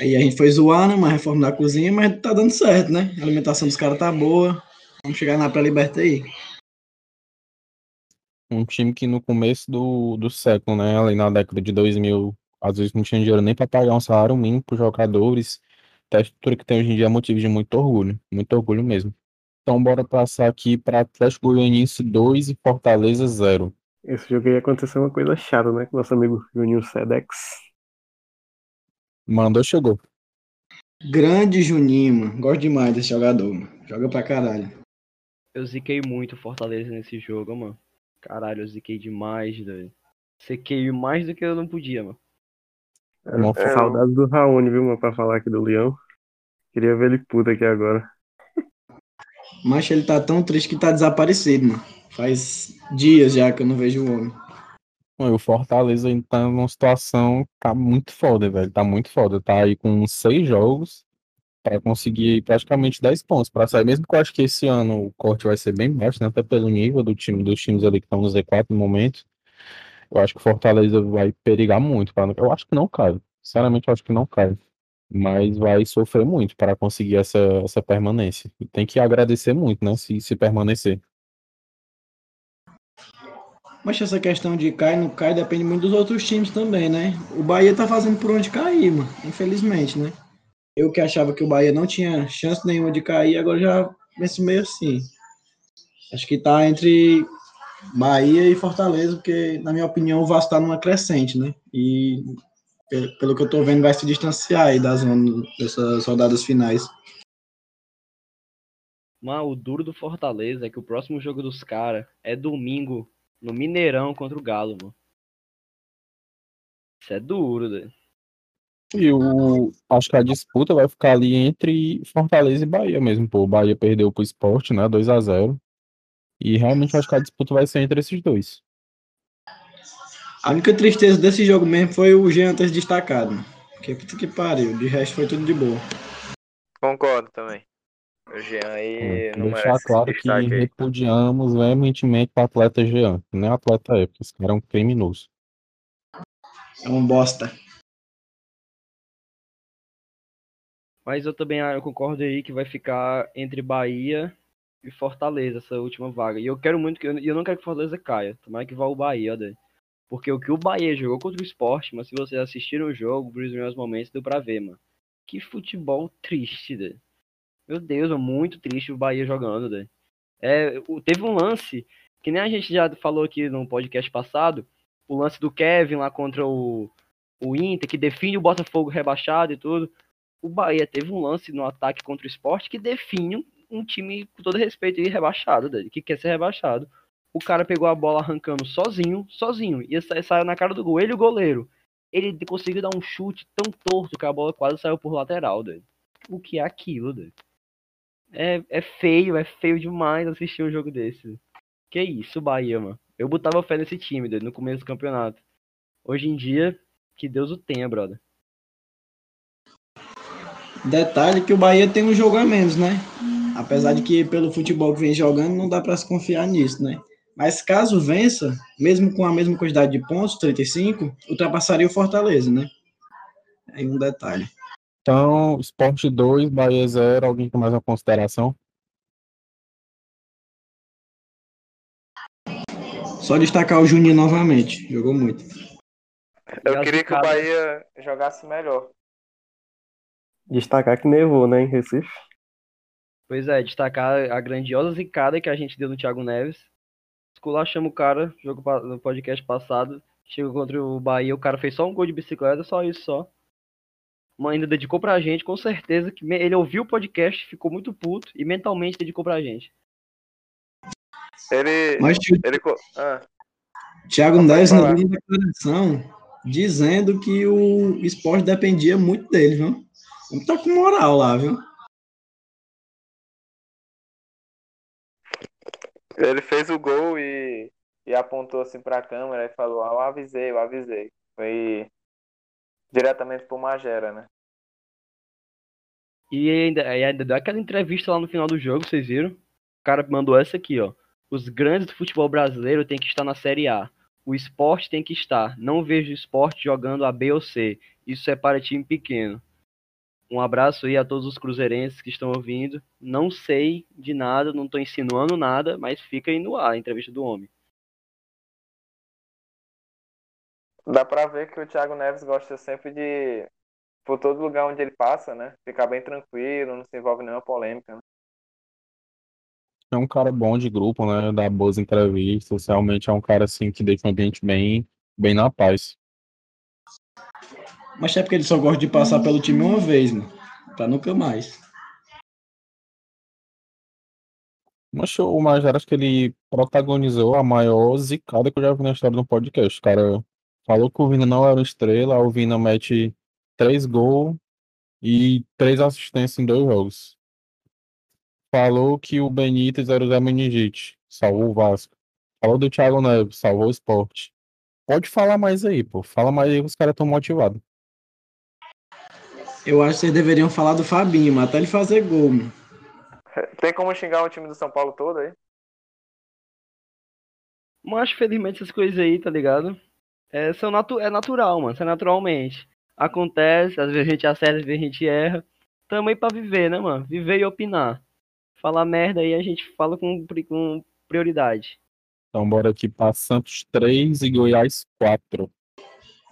Speaker 3: Aí a gente foi zoar, né? Uma reforma da cozinha, mas tá dando certo, né? A alimentação dos caras tá boa. Vamos chegar na pré-liberta aí.
Speaker 1: Um time que no começo do, do século, né? Ali na década de 2000, às vezes não tinha dinheiro nem para pagar um salário mínimo para jogadores. A estrutura que tem hoje em dia é motivo de muito orgulho. Muito orgulho mesmo. Então, bora passar aqui para Atlético Goianiense 2 e Fortaleza 0.
Speaker 2: Esse jogo aí aconteceu uma coisa chata, né? Com nosso amigo Juninho Sedex.
Speaker 1: Mandou, chegou.
Speaker 3: Grande Juninho, mano. Gosto demais desse jogador, mano. Joga pra caralho.
Speaker 5: Eu ziquei muito Fortaleza nesse jogo, mano. Caralho, eu ziquei demais, velho. Sequei mais do que eu não podia, mano.
Speaker 2: É, é, saudade do Raoni, viu, mano, pra falar aqui do Leão. Queria ver ele puto aqui agora.
Speaker 3: Mas ele tá tão triste que tá desaparecido, mano. Faz dias já que eu não vejo o homem.
Speaker 1: O Fortaleza tá numa situação tá muito foda, velho. Tá muito foda. Tá aí com seis jogos para conseguir praticamente 10 pontos para sair. Mesmo que eu acho que esse ano o corte vai ser bem baixo, né? Até pelo nível do time, dos times ali que estão no Z4 no momento. Eu acho que o Fortaleza vai perigar muito. Pra... Eu acho que não cai. Sinceramente, eu acho que não cai. Mas vai sofrer muito para conseguir essa, essa permanência. Tem que agradecer muito, né? Se, se permanecer.
Speaker 3: Mas essa questão de cai não cai depende muito dos outros times também, né? O Bahia tá fazendo por onde cair, mano. Infelizmente, né? Eu que achava que o Bahia não tinha chance nenhuma de cair, agora já penso meio assim. Acho que tá entre Bahia e Fortaleza, porque, na minha opinião, o Vasco tá numa crescente, né? E pelo que eu tô vendo, vai se distanciar aí das dessas rodadas finais.
Speaker 5: Mas o duro do Fortaleza é que o próximo jogo dos caras é domingo no Mineirão contra o Galo, mano. Isso é duro, né?
Speaker 1: E o, acho que a disputa vai ficar ali entre Fortaleza e Bahia mesmo, pô. O Bahia perdeu pro esporte, né? 2 a 0 E realmente acho que a disputa vai ser entre esses dois.
Speaker 3: A única tristeza desse jogo mesmo foi o Jean ter destacado. Que puta que pariu. De resto foi tudo de boa.
Speaker 4: Concordo também. O Jean aí
Speaker 1: é, não deixar claro que aí. repudiamos veementemente o atleta Jean, que não é atleta é, porque esse cara é um criminoso.
Speaker 3: É um bosta.
Speaker 5: Mas eu também eu concordo aí que vai ficar entre Bahia e Fortaleza essa última vaga. E eu quero muito que eu não quero que Fortaleza caia. Tomara que vá o Bahia, daí. Porque o que o Bahia jogou contra o esporte, mas se vocês assistiram o jogo, por meus momentos, deu pra ver, mano. Que futebol triste, daí. Meu Deus, é muito triste o Bahia jogando, né? É, teve um lance, que nem a gente já falou aqui no podcast passado, o lance do Kevin lá contra o, o Inter, que define o Botafogo rebaixado e tudo. O Bahia teve um lance no ataque contra o esporte que define um, um time, com todo respeito, aí, rebaixado, né? que quer ser rebaixado. O cara pegou a bola arrancando sozinho, sozinho, e saiu na cara do gol. Ele e o goleiro. Ele conseguiu dar um chute tão torto que a bola quase saiu por lateral, né? O que é aquilo, né? É, é feio, é feio demais assistir um jogo desse. Que isso, Bahia, mano. Eu botava fé nesse time, no começo do campeonato. Hoje em dia, que Deus o tenha, brother.
Speaker 3: Detalhe que o Bahia tem um jogo a menos, né? Apesar de que pelo futebol que vem jogando, não dá para se confiar nisso, né? Mas caso vença, mesmo com a mesma quantidade de pontos, 35, ultrapassaria o Fortaleza, né? Aí um detalhe.
Speaker 1: Então, Sport 2, Bahia 0. Alguém com mais uma consideração?
Speaker 3: Só destacar o Juninho novamente. Jogou muito.
Speaker 4: Eu queria que o Bahia jogasse melhor.
Speaker 2: Destacar que nevou, né, em Recife.
Speaker 5: Pois é, destacar a grandiosa zicada que a gente deu no Thiago Neves. Esculachamos o cara, jogo no podcast passado. Chegou contra o Bahia, o cara fez só um gol de bicicleta, só isso só. Mas ainda dedicou pra gente, com certeza que ele ouviu o podcast, ficou muito puto e mentalmente dedicou pra gente.
Speaker 4: Ele.
Speaker 3: Mas
Speaker 4: ele ah,
Speaker 3: Thiago Neves não deu declaração dizendo que o esporte dependia muito dele, viu? Ele tá com moral lá, viu?
Speaker 4: ele fez o gol e, e apontou assim pra câmera e falou: Ah, eu avisei, eu avisei. Foi diretamente pro Magera, né?
Speaker 5: E ainda, ainda deu aquela entrevista lá no final do jogo, vocês viram? O cara mandou essa aqui, ó. Os grandes do futebol brasileiro têm que estar na Série A. O esporte tem que estar. Não vejo esporte jogando a B ou C. Isso é para time pequeno. Um abraço aí a todos os cruzeirenses que estão ouvindo. Não sei de nada, não tô insinuando nada, mas fica aí no ar a entrevista do homem.
Speaker 4: Dá pra ver que o Thiago Neves gosta sempre de, por todo lugar onde ele passa, né? Ficar bem tranquilo, não se envolve em nenhuma polêmica. Né?
Speaker 1: É um cara bom de grupo, né? Dá boas entrevistas. Realmente é um cara assim que deixa o ambiente bem, bem na paz.
Speaker 3: Mas é porque ele só gosta de passar pelo time uma vez, mano. Pra nunca mais.
Speaker 1: Mas o Majara, acho que ele protagonizou a maior zicada que eu já vi na história do podcast. O cara falou que o Vina não era uma estrela, o Vina mete três gols e três assistências em dois jogos. Falou que o Benítez era o Zé Meningite, salvou o Vasco. Falou do Thiago Neves, salvou o esporte. Pode falar mais aí, pô. Fala mais aí que os caras estão motivados.
Speaker 3: Eu acho que vocês deveriam falar do Fabinho, mas até ele fazer gol, mano.
Speaker 4: Tem como xingar o time do São Paulo todo aí?
Speaker 5: Mas felizmente essas coisas aí, tá ligado? É, são natu é natural, mano. Isso é naturalmente. Acontece, às vezes a gente acerta, às vezes a gente erra. Tamo aí pra viver, né, mano? Viver e opinar. Falar merda aí a gente fala com, com prioridade.
Speaker 1: Então bora aqui pra Santos 3 e Goiás 4.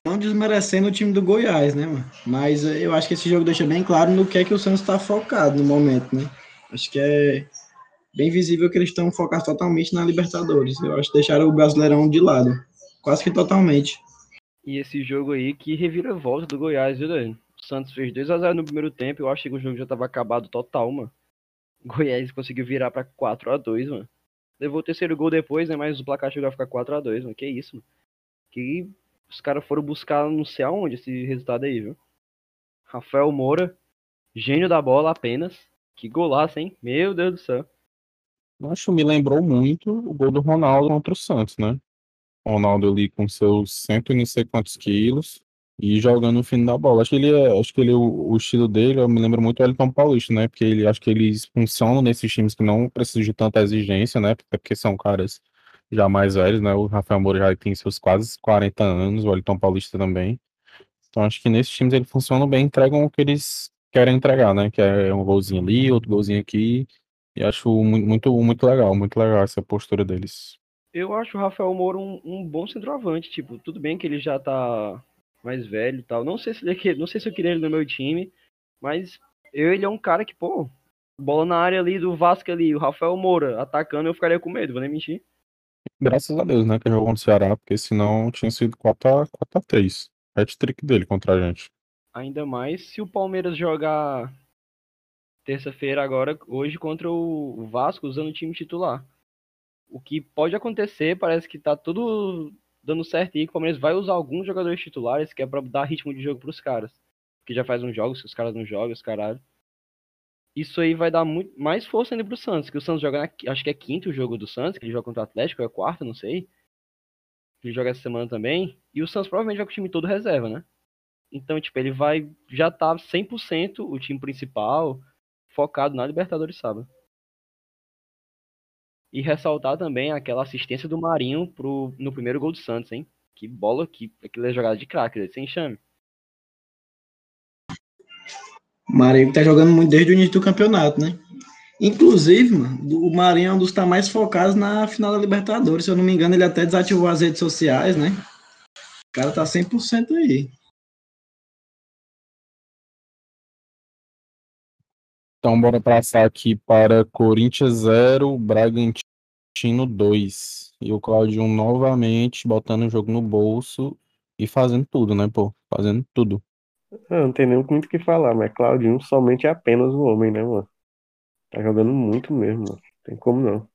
Speaker 3: Não desmerecendo o time do Goiás, né, mano? Mas eh, eu acho que esse jogo deixa bem claro no que é que o Santos tá focado no momento, né? Acho que é bem visível que eles estão focados totalmente na Libertadores. Eu acho que deixaram o Brasileirão de lado. Quase que totalmente.
Speaker 5: E esse jogo aí que revira a volta do Goiás, viu, Dani? O Santos fez 2x0 no primeiro tempo. Eu achei que o jogo já tava acabado total, mano. O Goiás conseguiu virar pra 4x2, mano. Levou o terceiro gol depois, né? Mas o placar chegou a ficar 4x2, mano. Que isso, mano. Que os caras foram buscar não sei aonde esse resultado aí, viu? Rafael Moura, gênio da bola apenas. Que golaço, hein? Meu Deus do céu.
Speaker 1: Eu Acho que me lembrou muito o gol do Ronaldo contra o Santos, né? Ronaldo ali com seus cento e não sei quantos quilos e jogando no fim da bola. Acho que ele é, acho que ele, o, o estilo dele, eu me lembro muito do Elton Paulista, né? Porque ele acho que eles funcionam nesses times que não precisam de tanta exigência, né? Porque são caras já mais velhos, né? O Rafael Moura já tem seus quase 40 anos, o Elton Paulista também. Então acho que nesses times eles funcionam bem, entregam o que eles querem entregar, né? Que é um golzinho ali, outro golzinho aqui. E acho mu- muito, muito legal, muito legal essa postura deles.
Speaker 5: Eu acho o Rafael Moura um, um bom centroavante. Tipo, tudo bem que ele já tá mais velho e tal. Não sei se ele, que- não sei se eu queria ele no meu time, mas eu, ele é um cara que, pô, bola na área ali do Vasco ali, o Rafael Moura atacando, eu ficaria com medo, vou nem mentir.
Speaker 1: Graças a Deus, né, que jogou no Ceará, porque senão tinha sido 4x3. Hat-trick dele contra a gente.
Speaker 5: Ainda mais se o Palmeiras jogar terça-feira agora, hoje, contra o Vasco, usando o time titular. O que pode acontecer, parece que tá tudo dando certo que o Palmeiras vai usar alguns jogadores titulares, que é pra dar ritmo de jogo pros caras. Porque já faz uns jogos que os caras não jogam, os caralho. Isso aí vai dar muito mais força ainda pro Santos, que o Santos joga, na, acho que é quinto jogo do Santos, que ele joga contra o Atlético, é quarto, não sei. Ele joga essa semana também. E o Santos provavelmente vai com o time todo reserva, né? Então, tipo, ele vai já tá 100% o time principal focado na Libertadores sábado. E ressaltar também aquela assistência do Marinho pro, no primeiro gol do Santos, hein? Que bola, que aquilo é jogada de craque, sem chame.
Speaker 3: Marinho tá jogando muito desde o início do campeonato, né? Inclusive, mano, o Marinho é um dos que tá mais focados na final da Libertadores. Se eu não me engano, ele até desativou as redes sociais, né? O cara tá 100% aí.
Speaker 1: Então, bora passar aqui para Corinthians 0, Bragantino 2. E o Claudio novamente botando o jogo no bolso e fazendo tudo, né, pô? Fazendo tudo.
Speaker 2: Ah, não tem nem muito o que falar, mas Claudinho somente é apenas o homem, né, mano? Tá jogando muito mesmo, mano. Tem como não.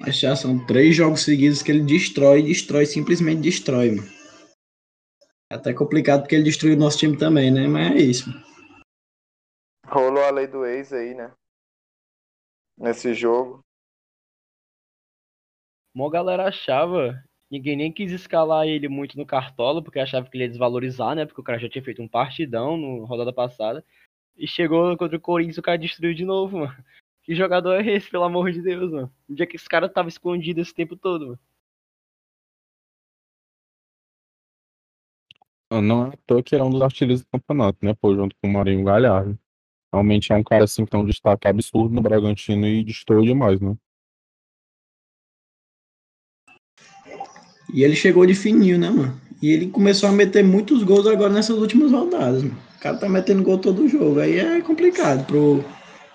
Speaker 3: Mas já são três jogos seguidos que ele destrói, destrói, simplesmente destrói, mano. É até complicado porque ele destruiu o nosso time também, né? Mas é isso.
Speaker 4: Rolou a lei do ex aí, né? Nesse jogo.
Speaker 5: Mó galera achava, ninguém nem quis escalar ele muito no Cartola, porque achava que ele ia desvalorizar, né? Porque o cara já tinha feito um partidão no rodada passada. E chegou contra o Corinthians, o cara destruiu de novo, mano. Que jogador é esse, pelo amor de Deus, mano? Onde é que esse cara tava escondido esse tempo todo, mano?
Speaker 1: Não é à toa que ele é um dos artilheiros do campeonato, né, pô, junto com o Marinho Galhardo. Realmente é um cara assim que tem um destaque absurdo no Bragantino e destoou demais, né?
Speaker 3: E ele chegou de fininho, né, mano? E ele começou a meter muitos gols agora nessas últimas rodadas, mano. O cara tá metendo gol todo jogo. Aí é complicado pro,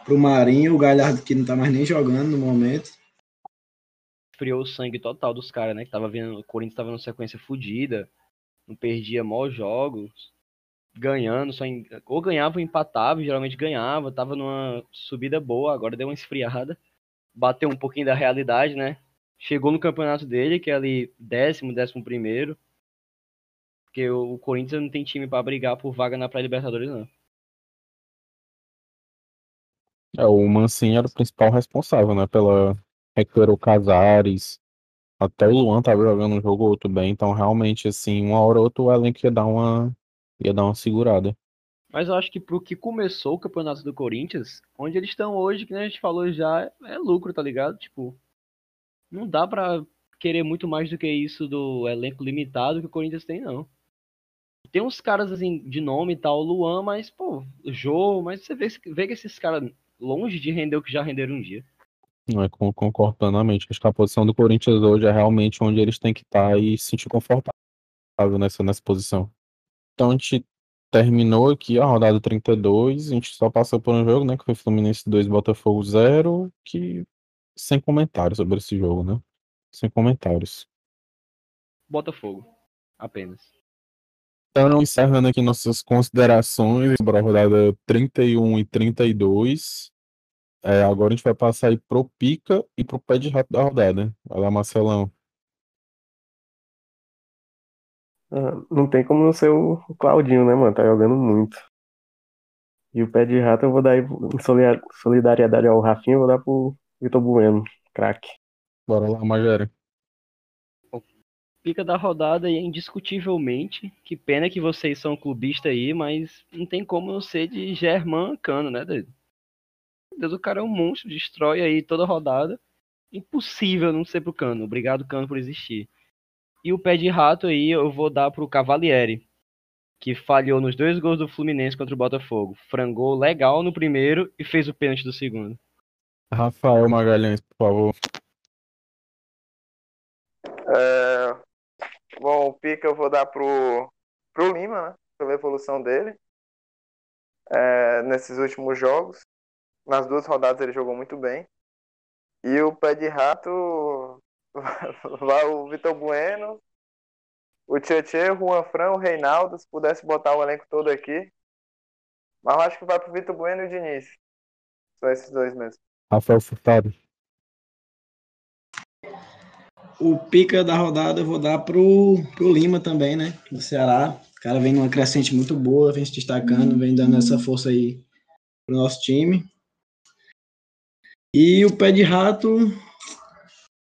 Speaker 3: pro Marinho, o Galhardo que não tá mais nem jogando no momento.
Speaker 5: Friou o sangue total dos caras, né? Que tava vendo, o Corinthians tava numa sequência fodida, não perdia mó jogos, ganhando, só em- ou ganhava ou empatava, geralmente ganhava, tava numa subida boa, agora deu uma esfriada, bateu um pouquinho da realidade, né? Chegou no campeonato dele, que é ali décimo, décimo primeiro, porque o Corinthians não tem time pra brigar por vaga na pré-libertadores, não.
Speaker 1: É, o Mancini era o principal responsável, né, pela recuperou Casares, até o Luan tava jogando um jogo ou outro bem, então realmente assim, uma hora ou outra o elenco ia dar uma ia dar uma segurada.
Speaker 5: Mas eu acho que pro que começou o campeonato do Corinthians, onde eles estão hoje, que a gente falou já, é lucro, tá ligado? Tipo, não dá pra querer muito mais do que isso do elenco limitado que o Corinthians tem, não. Tem uns caras, assim, de nome e tal, Luan, mas, pô, Jô, mas você vê, vê que esses caras, longe de render o que já renderam um dia.
Speaker 1: Não é con- concordo plenamente. Acho que a posição do Corinthians hoje é realmente onde eles têm que estar e se sentir confortável nessa, nessa posição. Então a gente terminou aqui a rodada 32, a gente só passou por um jogo, né, que foi Fluminense 2, Botafogo 0, que sem comentários sobre esse jogo, né? Sem comentários.
Speaker 5: Botafogo, apenas.
Speaker 1: Então, encerrando aqui nossas considerações sobre a rodada 31 e 32. É, agora a gente vai passar aí pro pica e pro pé de rato da rodada. Vai lá, Marcelão.
Speaker 2: Não tem como não ser o Claudinho, né, mano? Tá jogando muito. E o pé de rato eu vou dar aí, em solidariedade ao Rafinha, eu vou dar pro Vitor Bueno, craque.
Speaker 1: Bora lá, Magério.
Speaker 5: Pica da rodada e é indiscutivelmente. Que pena que vocês são clubistas aí, mas não tem como não ser de Germán Cano, né, doido? Deus, o cara é um monstro, destrói aí toda rodada. Impossível não ser pro Cano. Obrigado, Cano, por existir. E o pé de rato aí eu vou dar pro Cavalieri, que falhou nos dois gols do Fluminense contra o Botafogo. Frangou legal no primeiro e fez o pênalti do segundo.
Speaker 1: Rafael Magalhães, por favor.
Speaker 4: É, Bom, o pica eu vou dar pro, pro Lima, né? Pela evolução dele. É, nesses últimos jogos. Nas duas rodadas ele jogou muito bem. E o pé de rato vai o Vitor Bueno, o Tietê, o Juan Fran, o Reinaldo, se pudesse botar o elenco todo aqui. Mas eu acho que vai pro Vitor Bueno e o Diniz. Só esses dois mesmo.
Speaker 1: Rafael Furtado.
Speaker 3: O pica da rodada eu vou dar pro, pro Lima também, né? Do Ceará. O cara vem numa crescente muito boa, vem se destacando, vem dando essa força aí pro nosso time. E o pé de rato,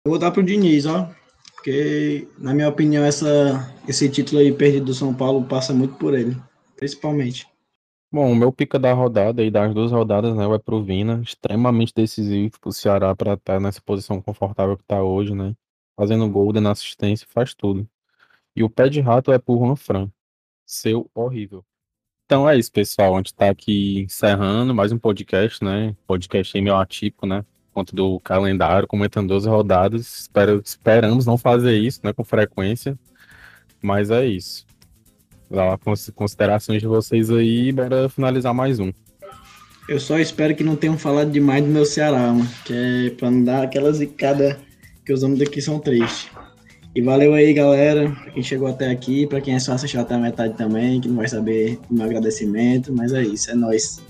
Speaker 3: eu vou dar pro Diniz, ó. Porque, na minha opinião, essa, esse título aí perdido do São Paulo passa muito por ele. Principalmente.
Speaker 1: Bom, o meu pica da rodada e das duas rodadas, né, vai pro Vina, extremamente decisivo pro Ceará para estar nessa posição confortável que tá hoje, né? Fazendo gol, dando assistência, faz tudo. E o pé de rato é pro Juan Fran. Seu horrível. Então é isso, pessoal. A gente tá aqui encerrando mais um podcast, né? Podcast meio atípico, né? Conta do calendário, comentando 12 rodadas. Espero, esperamos não fazer isso, né? Com frequência. Mas é isso. Lá cons- considerações de vocês aí, bora finalizar mais um.
Speaker 3: Eu só espero que não tenham falado demais do meu Ceará, mano. Que é pra não dar aquela zicada que os homens daqui são tristes. E valeu aí, galera, pra quem chegou até aqui, pra quem é só assistiu até a metade também, que não vai saber do meu agradecimento, mas é isso, é nóis.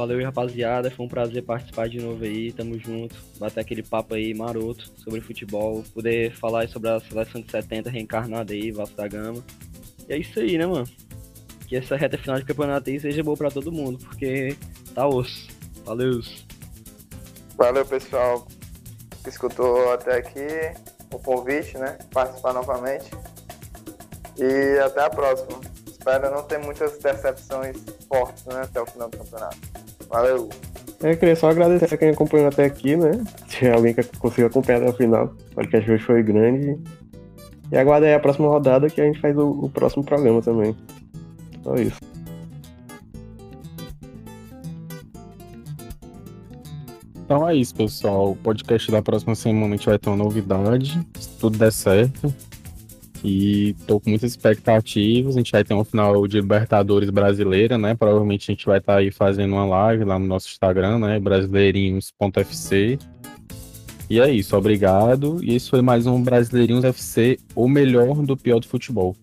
Speaker 5: Valeu rapaziada. Foi um prazer participar de novo aí. Tamo junto. Bater aquele papo aí maroto sobre futebol. Poder falar sobre a seleção de 70 reencarnada aí, Vasco da Gama. E é isso aí, né, mano? Que essa reta final de campeonato aí seja boa pra todo mundo, porque tá osso. Valeu.
Speaker 4: Valeu, pessoal que escutou até aqui. O convite, né? Participar novamente. E até a próxima. Espero não ter muitas decepções fortes né, até o final do campeonato. Valeu!
Speaker 2: É, eu queria só agradecer a quem acompanhou até aqui, né? Se alguém que conseguiu acompanhar até o final. O podcast hoje foi grande. E aguarda aí a próxima rodada que a gente faz o, o próximo programa também. Só isso.
Speaker 1: Então é isso, pessoal. O podcast da próxima semana a gente vai ter uma novidade, se tudo der certo. E tô com muitas expectativas. A gente vai ter um final de Libertadores brasileira, né? Provavelmente a gente vai estar tá aí fazendo uma live lá no nosso Instagram, né? Brasileirinhos.fc. E é isso, obrigado. E esse foi mais um Brasileirinhos FC, o melhor do pior do futebol.